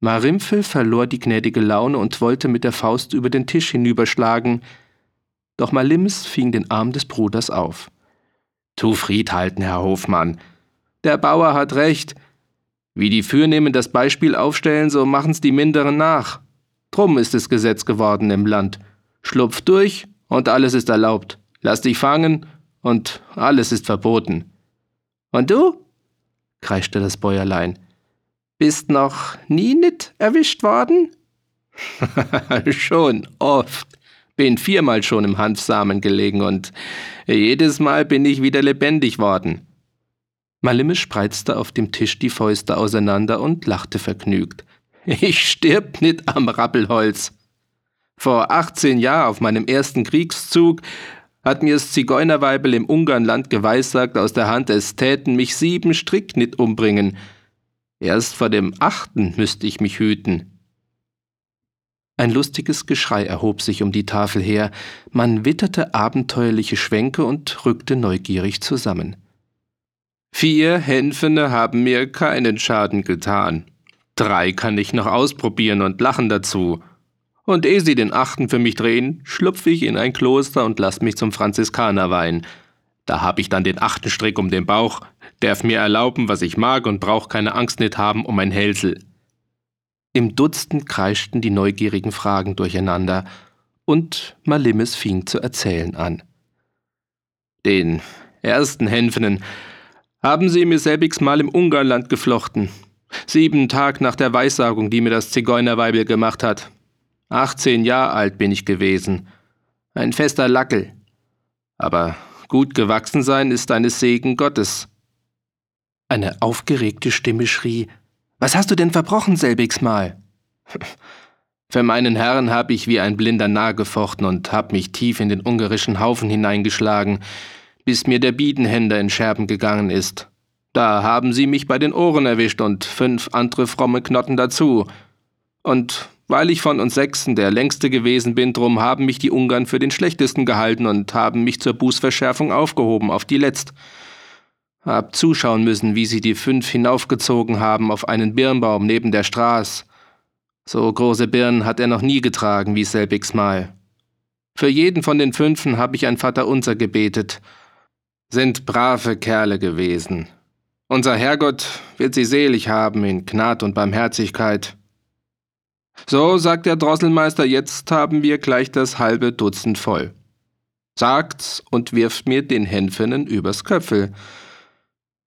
Marimpfel verlor die gnädige Laune und wollte mit der Faust über den Tisch hinüberschlagen, doch Malims fing den Arm des Bruders auf. Tu Fried halten, Herr Hofmann. Der Bauer hat recht, wie die Fürnehmen das Beispiel aufstellen, so machen's die Minderen nach. Drum ist es Gesetz geworden im Land. Schlupf durch und alles ist erlaubt. Lass dich fangen und alles ist verboten. Und du? kreischte das Bäuerlein. Bist noch nie nit erwischt worden? schon, oft. Bin viermal schon im Hanfsamen gelegen und jedes Mal bin ich wieder lebendig worden. Malimme spreizte auf dem Tisch die Fäuste auseinander und lachte vergnügt. Ich stirb nit am Rappelholz. Vor 18 Jahren auf meinem ersten Kriegszug hat mir's Zigeunerweibel im Ungarnland geweissagt, aus der Hand es täten mich sieben Strick nit umbringen. Erst vor dem achten müsste ich mich hüten. Ein lustiges Geschrei erhob sich um die Tafel her, man witterte abenteuerliche Schwänke und rückte neugierig zusammen. Vier Hänfene haben mir keinen Schaden getan. Drei kann ich noch ausprobieren und lachen dazu. Und ehe sie den achten für mich drehen, schlupfe ich in ein Kloster und lass mich zum Franziskaner weihen. Da hab ich dann den achten Strick um den Bauch, darf mir erlauben, was ich mag und brauch keine Angst nicht haben um mein Hälsel. Im Dutzend kreischten die neugierigen Fragen durcheinander, und Malimis fing zu erzählen an. Den ersten Hänfenen haben sie mir selbigs mal im Ungarland geflochten. Sieben Tag nach der Weissagung, die mir das Zigeunerweibel gemacht hat. 18 Jahre alt bin ich gewesen. Ein fester Lackel. Aber gut gewachsen sein ist eine Segen Gottes. Eine aufgeregte Stimme schrie: Was hast du denn verbrochen, selbigs Mal? Für meinen Herrn hab ich wie ein Blinder nahe gefochten und hab mich tief in den ungarischen Haufen hineingeschlagen, bis mir der Biedenhänder in Scherben gegangen ist. Da haben sie mich bei den Ohren erwischt und fünf andere fromme Knotten dazu. Und weil ich von uns Sechsen der längste gewesen bin, drum haben mich die Ungarn für den schlechtesten gehalten und haben mich zur Bußverschärfung aufgehoben auf die Letzt. Hab zuschauen müssen, wie sie die fünf hinaufgezogen haben auf einen Birnbaum neben der Straße. So große Birnen hat er noch nie getragen wie selbigs Mal. Für jeden von den Fünfen habe ich ein Vaterunser gebetet. Sind brave Kerle gewesen. Unser Herrgott wird sie selig haben in Gnad und Barmherzigkeit. So, sagt der Drosselmeister, jetzt haben wir gleich das halbe Dutzend voll. Sagt's und wirft mir den Hänfenen übers Köpfel.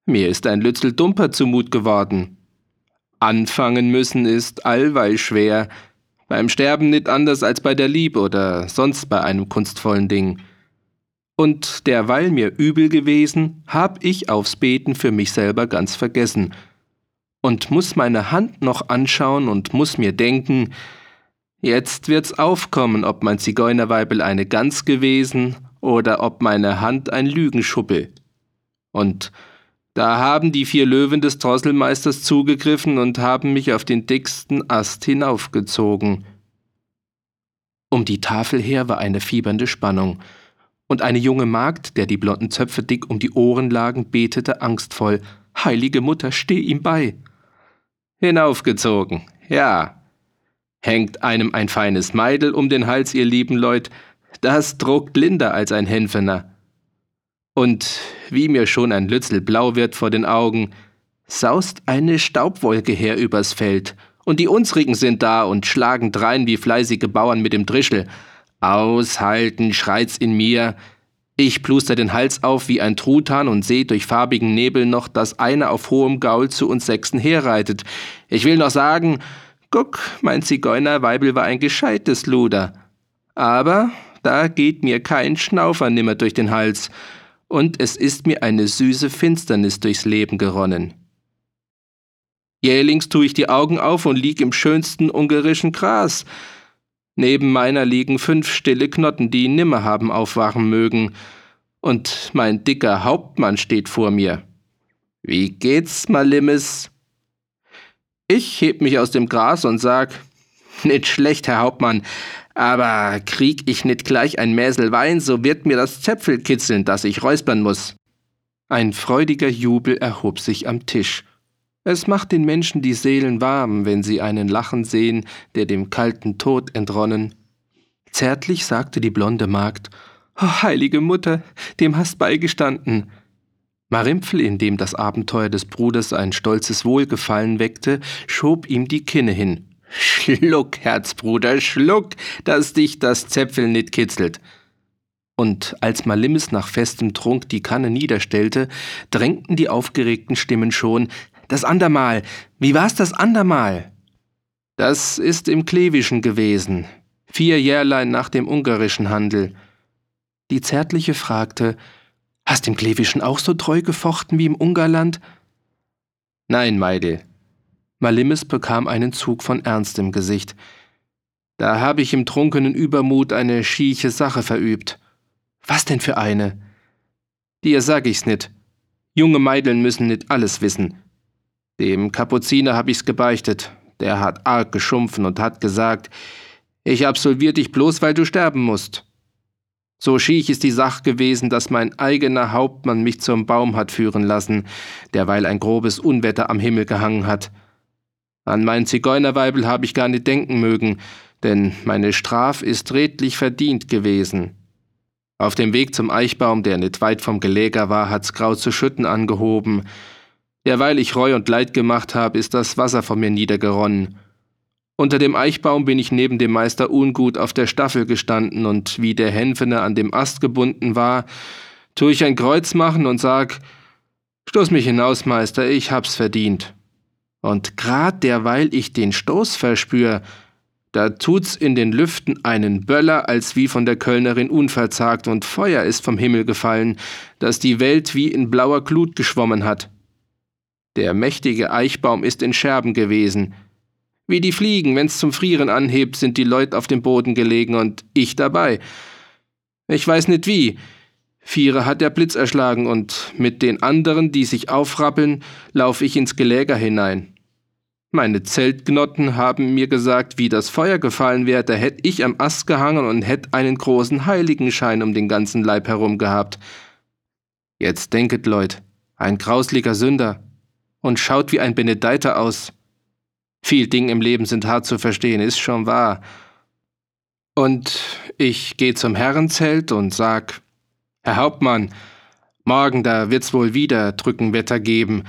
Mir ist ein Lützel Dumper zumut geworden. Anfangen müssen ist allweil schwer, beim Sterben nicht anders als bei der Liebe oder sonst bei einem kunstvollen Ding. Und derweil mir übel gewesen, hab ich aufs Beten für mich selber ganz vergessen – und muss meine Hand noch anschauen und muss mir denken, jetzt wird's aufkommen, ob mein Zigeunerweibel eine Gans gewesen oder ob meine Hand ein Lügenschuppel. Und da haben die vier Löwen des Drosselmeisters zugegriffen und haben mich auf den dicksten Ast hinaufgezogen. Um die Tafel her war eine fiebernde Spannung, und eine junge Magd, der die blonden Zöpfe dick um die Ohren lagen, betete angstvoll Heilige Mutter, steh ihm bei. Hinaufgezogen, ja. Hängt einem ein feines Meidel um den Hals, ihr lieben Leut, das druckt linder als ein Hänfener. Und wie mir schon ein Lützel blau wird vor den Augen, saust eine Staubwolke her übers Feld, und die unsrigen sind da und schlagen drein wie fleißige Bauern mit dem Drischel. Aushalten, schreit's in mir, ich pluster den Hals auf wie ein Truthahn und seh durch farbigen Nebel noch, dass einer auf hohem Gaul zu uns Sechsen herreitet. Ich will noch sagen, guck, mein Zigeunerweibel war ein gescheites Luder. Aber da geht mir kein Schnaufer nimmer durch den Hals, und es ist mir eine süße Finsternis durchs Leben geronnen. Jählings tu ich die Augen auf und lieg im schönsten ungarischen Gras. Neben meiner liegen fünf stille Knotten, die nimmer haben aufwachen mögen, und mein dicker Hauptmann steht vor mir. Wie geht's, Malimis? Ich heb mich aus dem Gras und sag, nit schlecht, Herr Hauptmann, aber krieg ich nit gleich ein Mäsel Wein, so wird mir das Zäpfel kitzeln, dass ich räuspern muss. Ein freudiger Jubel erhob sich am Tisch, es macht den Menschen die Seelen warm, wenn sie einen lachen sehen, der dem kalten Tod entronnen. Zärtlich sagte die blonde Magd, oh, heilige Mutter, dem hast beigestanden. Marimpfel, in dem das Abenteuer des Bruders ein stolzes Wohlgefallen weckte, schob ihm die Kinne hin. Schluck, Herzbruder, schluck, dass dich das Zäpfel nit kitzelt. Und als Malimis nach festem Trunk die Kanne niederstellte, drängten die aufgeregten Stimmen schon das andermal. Wie war's das andermal? Das ist im Klevischen gewesen. Vier Jährlein nach dem ungarischen Handel. Die Zärtliche fragte, Hast im Klevischen auch so treu gefochten wie im Ungarland? Nein, Meidel. Malimis bekam einen Zug von Ernst im Gesicht. Da habe ich im trunkenen Übermut eine schieche Sache verübt. Was denn für eine? Dir sag ich's nit. Junge Meideln müssen nit alles wissen. Dem Kapuziner hab ich's gebeichtet. Der hat arg geschumpfen und hat gesagt, ich absolvier dich bloß, weil du sterben musst. So schiech ist die Sache gewesen, dass mein eigener Hauptmann mich zum Baum hat führen lassen, derweil ein grobes Unwetter am Himmel gehangen hat. An mein Zigeunerweibel habe ich gar nicht denken mögen, denn meine Straf ist redlich verdient gewesen. Auf dem Weg zum Eichbaum, der nicht weit vom Geläger war, hat's grau zu Schütten angehoben. Derweil ich Reu und Leid gemacht habe, ist das Wasser von mir niedergeronnen. Unter dem Eichbaum bin ich neben dem Meister Ungut auf der Staffel gestanden und wie der Hänfene an dem Ast gebunden war, tu ich ein Kreuz machen und sag, stoß mich hinaus, Meister, ich hab's verdient. Und grad derweil ich den Stoß verspür, da tut's in den Lüften einen Böller, als wie von der Kölnerin unverzagt, und Feuer ist vom Himmel gefallen, dass die Welt wie in blauer Glut geschwommen hat. Der mächtige Eichbaum ist in Scherben gewesen. Wie die Fliegen, wenn's zum Frieren anhebt, sind die Leut auf dem Boden gelegen und ich dabei. Ich weiß nicht wie. Viere hat der Blitz erschlagen und mit den anderen, die sich aufrappeln, lauf ich ins Geläger hinein. Meine Zeltgnotten haben mir gesagt, wie das Feuer gefallen wäre, da hätt ich am Ast gehangen und hätt einen großen Heiligenschein um den ganzen Leib herum gehabt. Jetzt denket, Leut, ein grausliger Sünder und schaut wie ein Benedeiter aus. Viel Ding im Leben sind hart zu verstehen, ist schon wahr. Und ich geh zum Herrenzelt und sag, Herr Hauptmann, morgen da wird's wohl wieder Drückenwetter geben,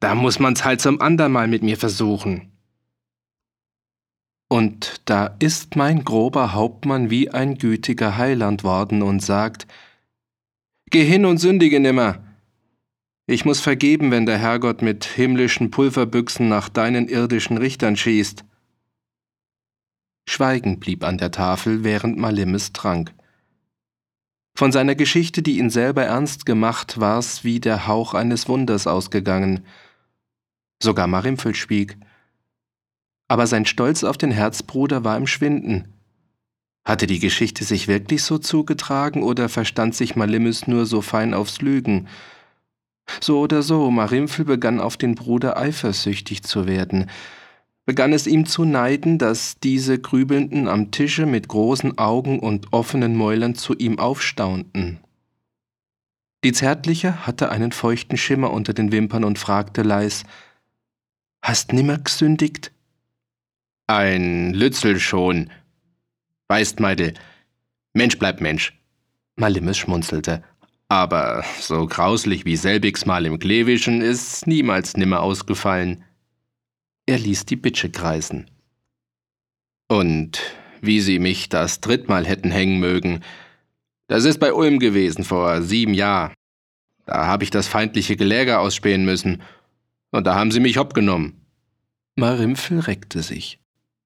da muss man's halt zum andermal mit mir versuchen. Und da ist mein grober Hauptmann wie ein gütiger Heiland worden und sagt, Geh hin und sündige nimmer. Ich muss vergeben, wenn der Herrgott mit himmlischen Pulverbüchsen nach deinen irdischen Richtern schießt. Schweigen blieb an der Tafel, während Malimes trank. Von seiner Geschichte, die ihn selber ernst gemacht, war's wie der Hauch eines Wunders ausgegangen – Sogar Marimfel schwieg. Aber sein Stolz auf den Herzbruder war im Schwinden. Hatte die Geschichte sich wirklich so zugetragen oder verstand sich Malimus nur so fein aufs Lügen? So oder so, Marimfel begann auf den Bruder eifersüchtig zu werden, begann es ihm zu neiden, dass diese Grübelnden am Tische mit großen Augen und offenen Mäulern zu ihm aufstaunten. Die Zärtliche hatte einen feuchten Schimmer unter den Wimpern und fragte leis, Hast nimmer gesündigt? Ein Lützel schon. Weißt, Meidel, Mensch bleibt Mensch. Malimes schmunzelte. Aber so grauslich wie selbigs mal im Klevischen ist niemals nimmer ausgefallen. Er ließ die Bitsche kreisen. Und wie sie mich das drittmal hätten hängen mögen, das ist bei Ulm gewesen vor sieben Jahren. Da habe ich das feindliche Geläger ausspähen müssen und da haben sie mich hopp genommen. Marimpfel reckte sich.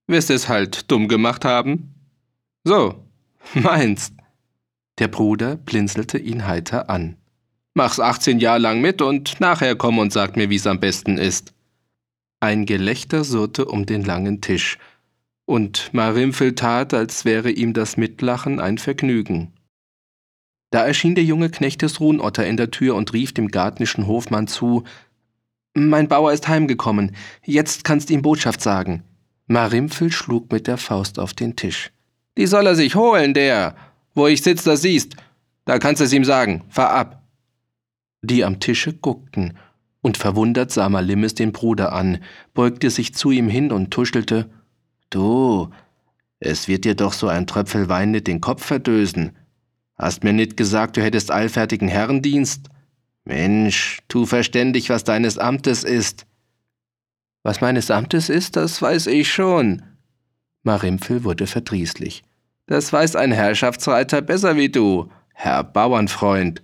Wirst es halt dumm gemacht haben? So, meinst. Der Bruder blinzelte ihn heiter an. Mach's 18 Jahre lang mit und nachher komm und sag mir, wie's am besten ist. Ein Gelächter surrte um den langen Tisch, und Marimpfel tat, als wäre ihm das Mitlachen ein Vergnügen. Da erschien der junge Knecht des Ruhnotter in der Tür und rief dem gartnischen Hofmann zu, mein Bauer ist heimgekommen. Jetzt kannst ihm Botschaft sagen. Marimpfel schlug mit der Faust auf den Tisch. Die soll er sich holen, der. Wo ich sitz, das siehst. Da kannst es ihm sagen. Fahr ab. Die am Tische guckten, und verwundert sah Malimis den Bruder an, beugte sich zu ihm hin und tuschelte. Du, es wird dir doch so ein Tröpfel Wein nicht den Kopf verdösen. Hast mir nicht gesagt, du hättest allfertigen Herrendienst? Mensch, tu verständig, was deines Amtes ist. Was meines Amtes ist, das weiß ich schon. Marimpfel wurde verdrießlich. Das weiß ein Herrschaftsreiter besser wie du, Herr Bauernfreund.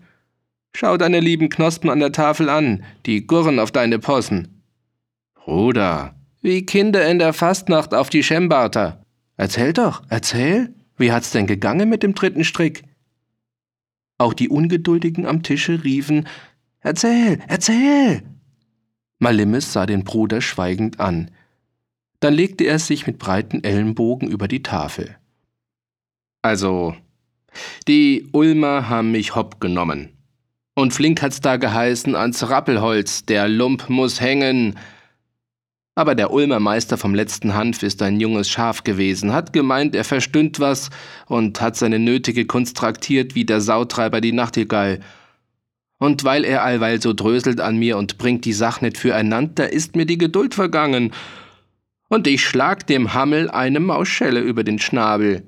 Schau deine lieben Knospen an der Tafel an, die gurren auf deine Possen. Bruder, wie Kinder in der Fastnacht auf die Schembarter. Erzähl doch, erzähl. Wie hat's denn gegangen mit dem dritten Strick? Auch die Ungeduldigen am Tische riefen Erzähl, erzähl. Malimis sah den Bruder schweigend an. Dann legte er sich mit breiten Ellenbogen über die Tafel. Also, die Ulmer haben mich hopp genommen. Und flink hat's da geheißen ans Rappelholz, der Lump muss hängen, aber der Ulmer Meister vom letzten Hanf ist ein junges Schaf gewesen, hat gemeint, er verstünd was und hat seine nötige Kunst traktiert wie der Sautreiber die Nachtigall. Und weil er allweil so dröselt an mir und bringt die Sach nicht füreinander, ist mir die Geduld vergangen. und ich schlag dem Hammel eine Mausschelle über den Schnabel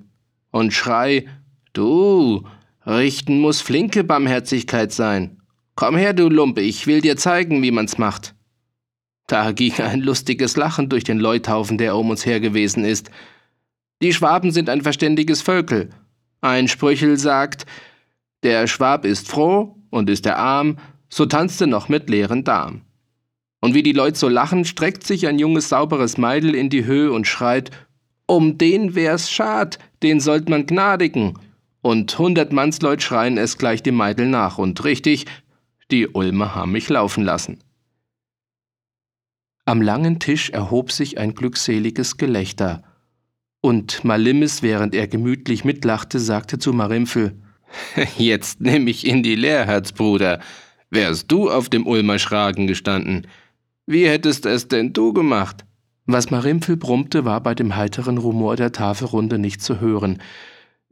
und schrei, du, richten muss flinke Barmherzigkeit sein. Komm her, du Lumpe, ich will dir zeigen, wie man's macht. Da ging ein lustiges Lachen durch den Leuthaufen, der um uns her gewesen ist. Die Schwaben sind ein verständiges Völkel. Ein Sprüchel sagt, der Schwab ist froh und ist er arm, so tanzt er noch mit leeren Darm. Und wie die Leute so lachen, streckt sich ein junges, sauberes Meidel in die Höhe und schreit, um den wär's schad, den sollt man gnadigen. Und hundert Mannsleut schreien es gleich dem Meidel nach, und richtig, die Ulmer haben mich laufen lassen. Am langen Tisch erhob sich ein glückseliges Gelächter, und Malimis, während er gemütlich mitlachte, sagte zu Marimpel, Jetzt nimm ich in die Lehr, Herzbruder. Wärst du auf dem Ulmer Schragen gestanden, wie hättest es denn du gemacht? Was Marimpel brummte, war bei dem heiteren Rumor der Tafelrunde nicht zu hören.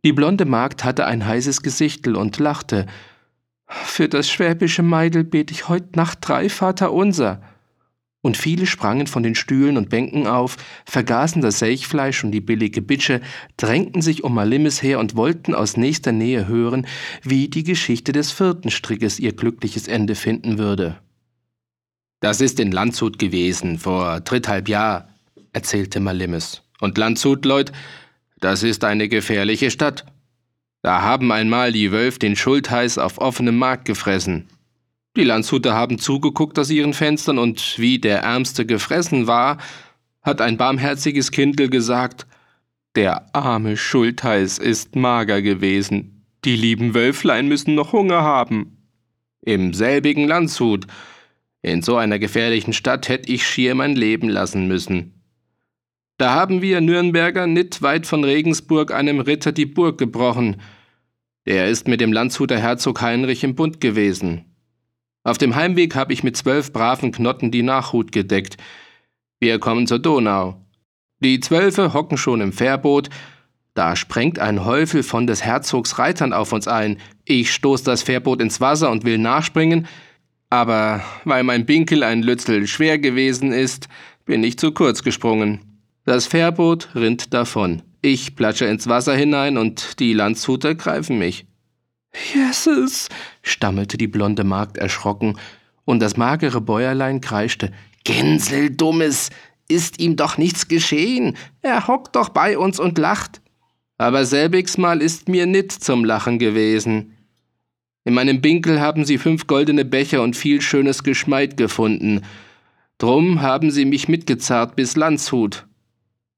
Die blonde Magd hatte ein heißes Gesichtel und lachte. Für das schwäbische Meidel bet ich heut Nacht drei Vater unser. Und viele sprangen von den Stühlen und Bänken auf, vergaßen das Selchfleisch und die billige Bitsche, drängten sich um Malimis her und wollten aus nächster Nähe hören, wie die Geschichte des vierten Strickes ihr glückliches Ende finden würde. Das ist in Landshut gewesen, vor dritthalb Jahr, erzählte Malimis. Und Landshut, Leut, das ist eine gefährliche Stadt. Da haben einmal die Wölf den Schultheiß auf offenem Markt gefressen. Die Landshuter haben zugeguckt aus ihren Fenstern und wie der Ärmste gefressen war, hat ein barmherziges Kindel gesagt, der arme Schultheiß ist mager gewesen. Die lieben Wölflein müssen noch Hunger haben. Im selbigen Landshut in so einer gefährlichen Stadt hätte ich schier mein Leben lassen müssen. Da haben wir Nürnberger nicht weit von Regensburg einem Ritter die Burg gebrochen. Der ist mit dem Landshuter Herzog Heinrich im Bund gewesen. Auf dem Heimweg habe ich mit zwölf braven Knotten die Nachhut gedeckt. Wir kommen zur Donau. Die Zwölfe hocken schon im Fährboot. Da sprengt ein Häufel von des Herzogs Reitern auf uns ein. Ich stoß das Fährboot ins Wasser und will nachspringen, aber weil mein Binkel ein Lützel schwer gewesen ist, bin ich zu kurz gesprungen. Das Fährboot rinnt davon. Ich platsche ins Wasser hinein und die Landshuter greifen mich. Jesus, stammelte die blonde Magd erschrocken, und das magere Bäuerlein kreischte. Gänsel, Dummes, ist ihm doch nichts geschehen. Er hockt doch bei uns und lacht. Aber selbigs mal ist mir nit zum Lachen gewesen. In meinem Binkel haben sie fünf goldene Becher und viel schönes Geschmeid gefunden. Drum haben sie mich mitgezerrt bis Landshut.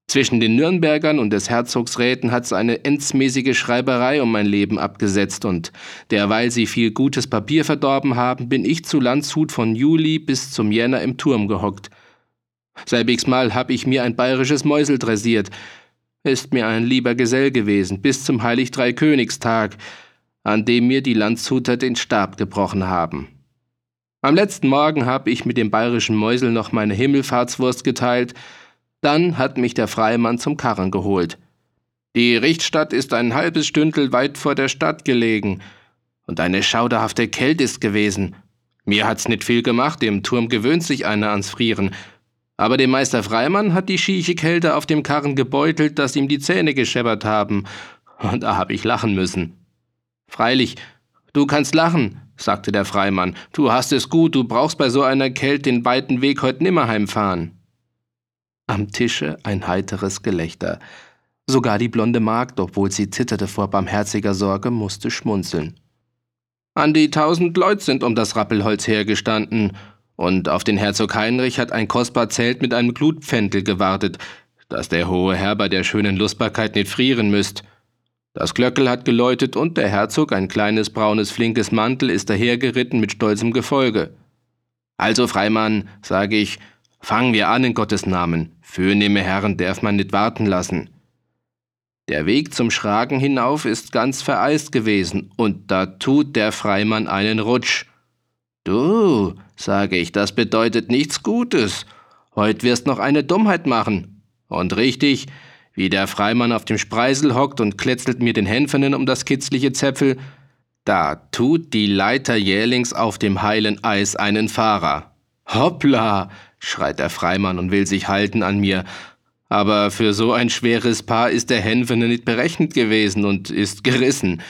Zwischen den Nürnbergern und des Herzogs Räten hat's eine endsmäßige Schreiberei um mein Leben abgesetzt und derweil sie viel gutes Papier verdorben haben, bin ich zu Landshut von Juli bis zum Jänner im Turm gehockt. Selbigs Mal hab ich mir ein bayerisches Mäusel dressiert. Ist mir ein lieber Gesell gewesen, bis zum Heilig Dreikönigstag, an dem mir die Landshuter den Stab gebrochen haben. Am letzten Morgen habe ich mit dem bayerischen Mäusel noch meine Himmelfahrtswurst geteilt, dann hat mich der Freimann zum Karren geholt. Die Richtstadt ist ein halbes Stündel weit vor der Stadt gelegen, und eine schauderhafte Kälte ist gewesen. Mir hat's nicht viel gemacht, im Turm gewöhnt sich einer ans Frieren, aber dem Meister Freimann hat die schieche Kälte auf dem Karren gebeutelt, dass ihm die Zähne gescheppert haben, und da hab ich lachen müssen. Freilich, du kannst lachen, sagte der Freimann. Du hast es gut, du brauchst bei so einer Kälte den weiten Weg heut nimmer heimfahren. Am Tische ein heiteres Gelächter. Sogar die blonde Magd, obwohl sie zitterte vor barmherziger Sorge, musste schmunzeln. An die tausend Leut sind um das Rappelholz hergestanden, und auf den Herzog Heinrich hat ein kostbar Zelt mit einem Glutpfändel gewartet, dass der hohe Herr bei der schönen Lustbarkeit nicht frieren müsst. Das Glöckel hat geläutet und der Herzog, ein kleines braunes flinkes Mantel, ist dahergeritten mit stolzem Gefolge. Also, Freimann, sage ich, fangen wir an in Gottes Namen. Fürnehme Herren darf man nicht warten lassen. Der Weg zum Schragen hinauf ist ganz vereist gewesen, und da tut der Freimann einen Rutsch. Du, sage ich, das bedeutet nichts Gutes. Heut wirst noch eine Dummheit machen. Und richtig, wie der Freimann auf dem Spreisel hockt und kletzelt mir den Hänfenen um das kitzliche Zäpfel, da tut die Leiter jählings auf dem heilen Eis einen Fahrer. Hoppla, schreit der Freimann und will sich halten an mir, Aber für so ein schweres Paar ist der Hänfene nicht berechnet gewesen und ist gerissen.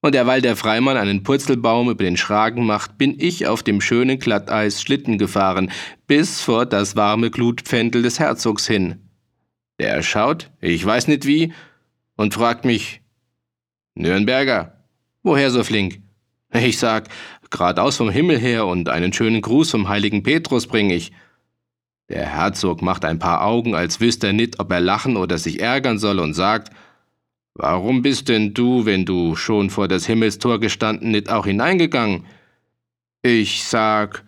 Und derweil der Freimann einen Purzelbaum über den Schragen macht, bin ich auf dem schönen Glatteis Schlitten gefahren, bis vor das warme Glutpfändel des Herzogs hin. Der schaut, ich weiß nicht wie, und fragt mich, Nürnberger, woher so flink? Ich sag, geradeaus vom Himmel her und einen schönen Gruß vom heiligen Petrus bring ich. Der Herzog macht ein paar Augen, als wüsste er nicht, ob er lachen oder sich ärgern soll und sagt, Warum bist denn du, wenn du schon vor das Himmelstor gestanden, nicht auch hineingegangen? Ich sag,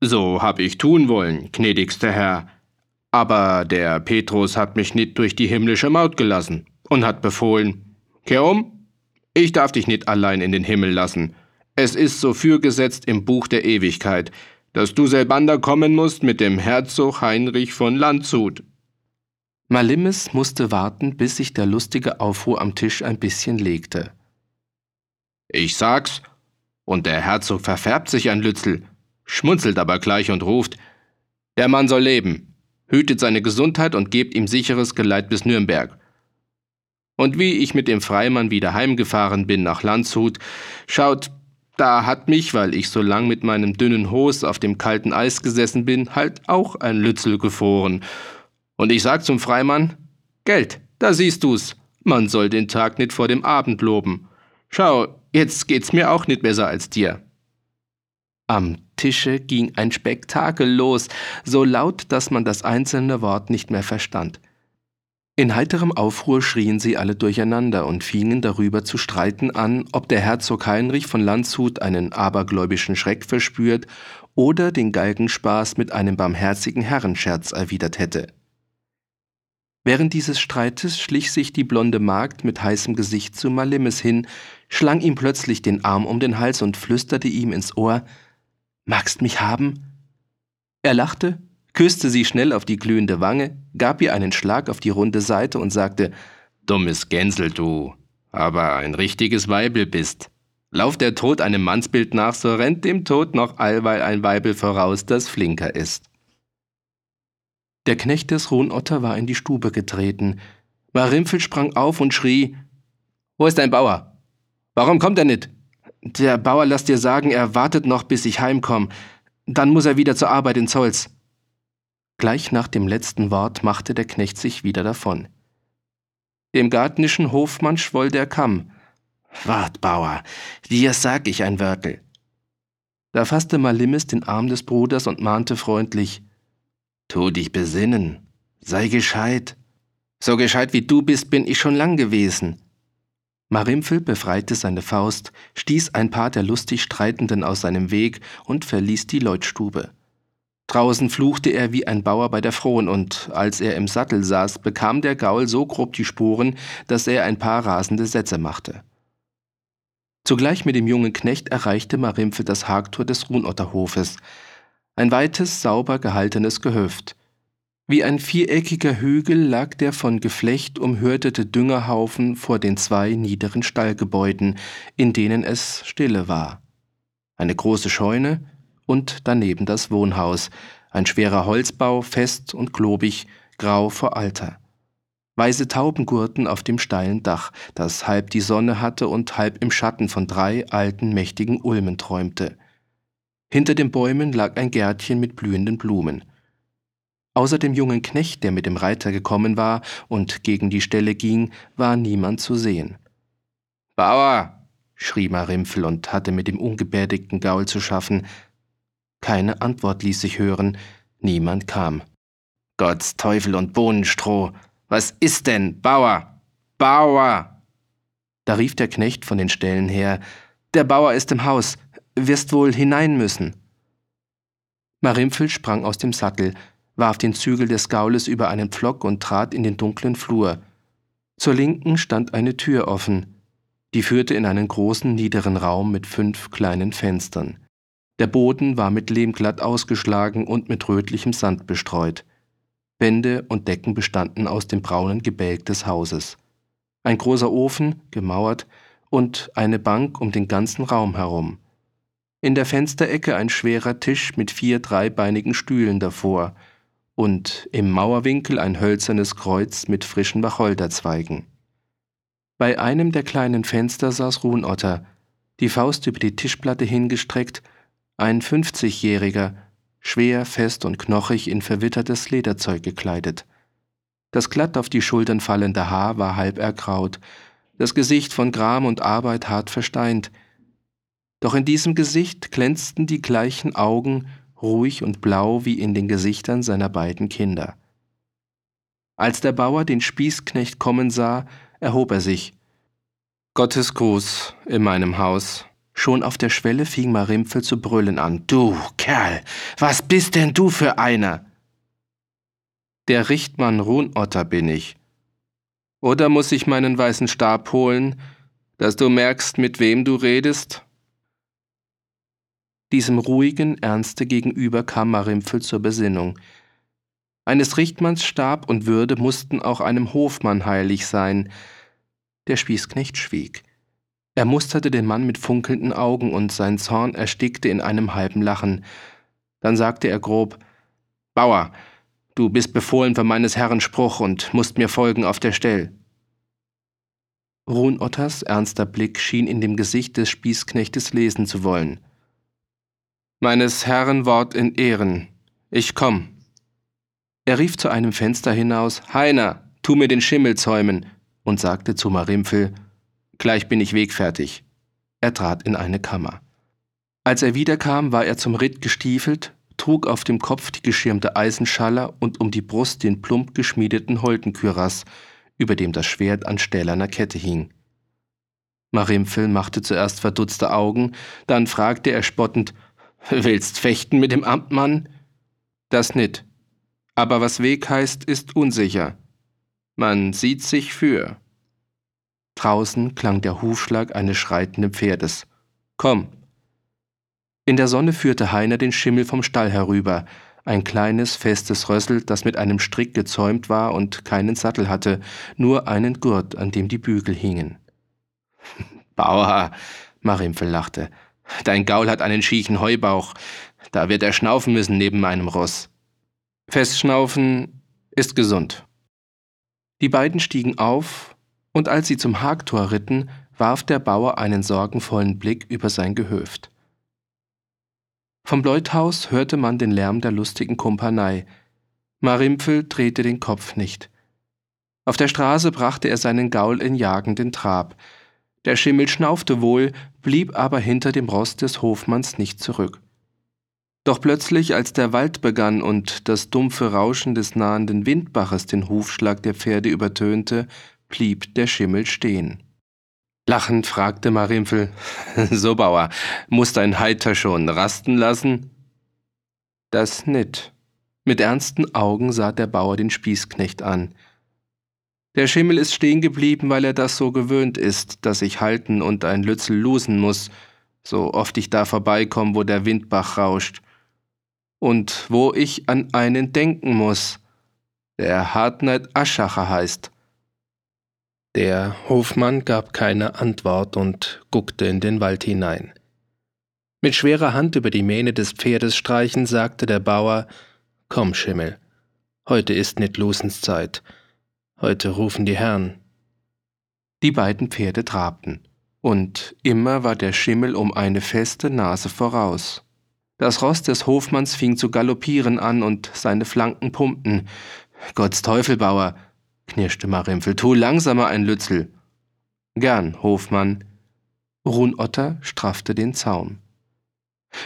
so hab ich tun wollen, gnädigster Herr. Aber der Petrus hat mich nicht durch die himmlische Maut gelassen und hat befohlen, kehr um, ich darf dich nicht allein in den Himmel lassen. Es ist so fürgesetzt im Buch der Ewigkeit, dass du selbander kommen musst mit dem Herzog Heinrich von Landshut. Malimis musste warten, bis sich der lustige Aufruhr am Tisch ein bisschen legte. Ich sag's, und der Herzog verfärbt sich an Lützel, schmunzelt aber gleich und ruft, der Mann soll leben, hütet seine Gesundheit und gebt ihm sicheres Geleit bis Nürnberg. Und wie ich mit dem Freimann wieder heimgefahren bin nach Landshut, schaut, da hat mich, weil ich so lang mit meinem dünnen Hos auf dem kalten Eis gesessen bin, halt auch ein Lützel gefroren. Und ich sag zum Freimann, Geld, da siehst du's, man soll den Tag nicht vor dem Abend loben. Schau, jetzt geht's mir auch nicht besser als dir. Am Tische ging ein Spektakel los, so laut, dass man das einzelne Wort nicht mehr verstand. In heiterem Aufruhr schrien sie alle durcheinander und fingen darüber zu streiten an, ob der Herzog Heinrich von Landshut einen abergläubischen Schreck verspürt oder den Galgenspaß mit einem barmherzigen Herrenscherz erwidert hätte. Während dieses Streites schlich sich die blonde Magd mit heißem Gesicht zu Malimis hin, schlang ihm plötzlich den Arm um den Hals und flüsterte ihm ins Ohr Magst mich haben? Er lachte, küsste sie schnell auf die glühende Wange, gab ihr einen Schlag auf die runde Seite und sagte Dummes Gänsel, du, aber ein richtiges Weibel bist. Lauft der Tod einem Mannsbild nach, so rennt dem Tod noch allweil ein Weibel voraus, das flinker ist. Der Knecht des Ruhnotter war in die Stube getreten. Marimpfel sprang auf und schrie Wo ist dein Bauer? Warum kommt er nicht? Der Bauer lass dir sagen, er wartet noch, bis ich heimkomm. Dann muss er wieder zur Arbeit in Zolz. Gleich nach dem letzten Wort machte der Knecht sich wieder davon. Dem gartnischen Hofmann schwoll der Kamm. Wart, Bauer, dir sag ich ein Wörtel. Da fasste Malimis den Arm des Bruders und mahnte freundlich, Tu dich besinnen, sei gescheit. So gescheit wie du bist, bin ich schon lang gewesen. Marimpfel befreite seine Faust, stieß ein paar der lustig Streitenden aus seinem Weg und verließ die Leutstube. Draußen fluchte er wie ein Bauer bei der Frohen, und als er im Sattel saß, bekam der Gaul so grob die Sporen, dass er ein paar rasende Sätze machte. Zugleich mit dem jungen Knecht erreichte Marimpfel das Hagtor des Runotterhofes, ein weites, sauber gehaltenes Gehöft. Wie ein viereckiger Hügel lag der von Geflecht umhürtete Düngerhaufen vor den zwei niederen Stallgebäuden, in denen es stille war. Eine große Scheune und daneben das Wohnhaus, ein schwerer Holzbau, fest und klobig, grau vor Alter. Weiße Tauben gurten auf dem steilen Dach, das halb die Sonne hatte und halb im Schatten von drei alten, mächtigen Ulmen träumte. Hinter den Bäumen lag ein Gärtchen mit blühenden Blumen. Außer dem jungen Knecht, der mit dem Reiter gekommen war und gegen die Stelle ging, war niemand zu sehen. Bauer! schrie Marimpfel und hatte mit dem ungebärdigten Gaul zu schaffen. Keine Antwort ließ sich hören, niemand kam. Gott's Teufel und Bohnenstroh! Was ist denn, Bauer? Bauer! Da rief der Knecht von den Ställen her, der Bauer ist im Haus, wirst wohl hinein müssen. Marimpfel sprang aus dem Sattel, warf den Zügel des Gaules über einen Pflock und trat in den dunklen Flur. Zur Linken stand eine Tür offen, die führte in einen großen niederen Raum mit fünf kleinen Fenstern. Der Boden war mit Lehm glatt ausgeschlagen und mit rötlichem Sand bestreut. Wände und Decken bestanden aus dem braunen Gebälk des Hauses. Ein großer Ofen, gemauert, und eine Bank um den ganzen Raum herum. In der Fensterecke ein schwerer Tisch mit vier dreibeinigen Stühlen davor, und im Mauerwinkel ein hölzernes Kreuz mit frischen Wacholderzweigen. Bei einem der kleinen Fenster saß Ruhnotter, die Faust über die Tischplatte hingestreckt, ein fünfzigjähriger, schwer, fest und knochig in verwittertes Lederzeug gekleidet. Das glatt auf die Schultern fallende Haar war halb ergraut, das Gesicht von Gram und Arbeit hart versteint. Doch in diesem Gesicht glänzten die gleichen Augen ruhig und blau wie in den Gesichtern seiner beiden Kinder. Als der Bauer den Spießknecht kommen sah, erhob er sich. Gottes Gruß in meinem Haus. Schon auf der Schwelle fing Marimpfel zu brüllen an. Du, Kerl, was bist denn du für einer? Der Richtmann Ruhnotter bin ich. Oder muss ich meinen weißen Stab holen, dass du merkst, mit wem du redest? Diesem ruhigen Ernste gegenüber kam Marimpfel zur Besinnung. Eines Richtmanns Stab und Würde mussten auch einem Hofmann heilig sein. Der Spießknecht schwieg. Er musterte den Mann mit funkelnden Augen und sein Zorn erstickte in einem halben Lachen. Dann sagte er grob: Bauer, du bist befohlen für meines Herrn Spruch und musst mir folgen auf der Stell. Ruhnotters ernster Blick schien in dem Gesicht des Spießknechtes lesen zu wollen. Meines Herrn Wort in Ehren. Ich komm. Er rief zu einem Fenster hinaus: Heiner, tu mir den Schimmel zäumen, und sagte zu Marimpfel: Gleich bin ich wegfertig. Er trat in eine Kammer. Als er wiederkam, war er zum Ritt gestiefelt, trug auf dem Kopf die geschirmte Eisenschaller und um die Brust den plump geschmiedeten Holdenkürass, über dem das Schwert an stählerner Kette hing. Marimpfel machte zuerst verdutzte Augen, dann fragte er spottend, Willst fechten mit dem Amtmann? Das nit. Aber was Weg heißt, ist unsicher. Man sieht sich für. Draußen klang der Hufschlag eines schreitenden Pferdes. Komm! In der Sonne führte Heiner den Schimmel vom Stall herüber, ein kleines, festes Rössel, das mit einem Strick gezäumt war und keinen Sattel hatte, nur einen Gurt, an dem die Bügel hingen. Bauer, Marimpfel lachte, dein Gaul hat einen schiechen Heubauch, da wird er schnaufen müssen neben meinem Ross. Festschnaufen ist gesund. Die beiden stiegen auf und als sie zum Hagtor ritten, warf der Bauer einen sorgenvollen Blick über sein Gehöft. Vom Leuthaus hörte man den Lärm der lustigen Kumpanei. Marimpfel drehte den Kopf nicht. Auf der Straße brachte er seinen Gaul in jagenden Trab. Der Schimmel schnaufte wohl, blieb aber hinter dem Rost des Hofmanns nicht zurück. Doch plötzlich, als der Wald begann und das dumpfe Rauschen des nahenden Windbaches den Hufschlag der Pferde übertönte, blieb der Schimmel stehen. Lachend fragte Marimpfel, So, Bauer, muss dein Heiter schon rasten lassen? Das nit. Mit ernsten Augen sah der Bauer den Spießknecht an. Der Schimmel ist stehen geblieben, weil er das so gewöhnt ist, dass ich halten und ein Lützel losen muss, so oft ich da vorbeikomm, wo der Windbach rauscht. Und wo ich an einen denken muss, der Hartneit Aschacher heißt. Der Hofmann gab keine Antwort und guckte in den Wald hinein. Mit schwerer Hand über die Mähne des Pferdes streichend sagte der Bauer Komm, Schimmel, heute ist nit Lusenszeit, heute rufen die Herren. Die beiden Pferde trabten, und immer war der Schimmel um eine feste Nase voraus. Das Ross des Hofmanns fing zu galoppieren an und seine Flanken pumpten. Gott's Teufel, Bauer, knirschte Marimpfel. Tu langsamer ein Lützel. Gern, Hofmann. Runotter straffte den Zaum.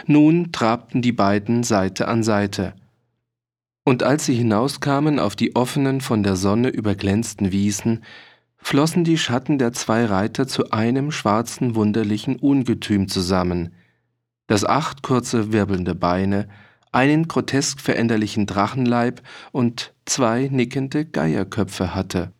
Nun trabten die beiden Seite an Seite. Und als sie hinauskamen auf die offenen, von der Sonne überglänzten Wiesen, flossen die Schatten der zwei Reiter zu einem schwarzen, wunderlichen Ungetüm zusammen, das acht kurze, wirbelnde Beine, einen grotesk veränderlichen Drachenleib und zwei nickende Geierköpfe hatte.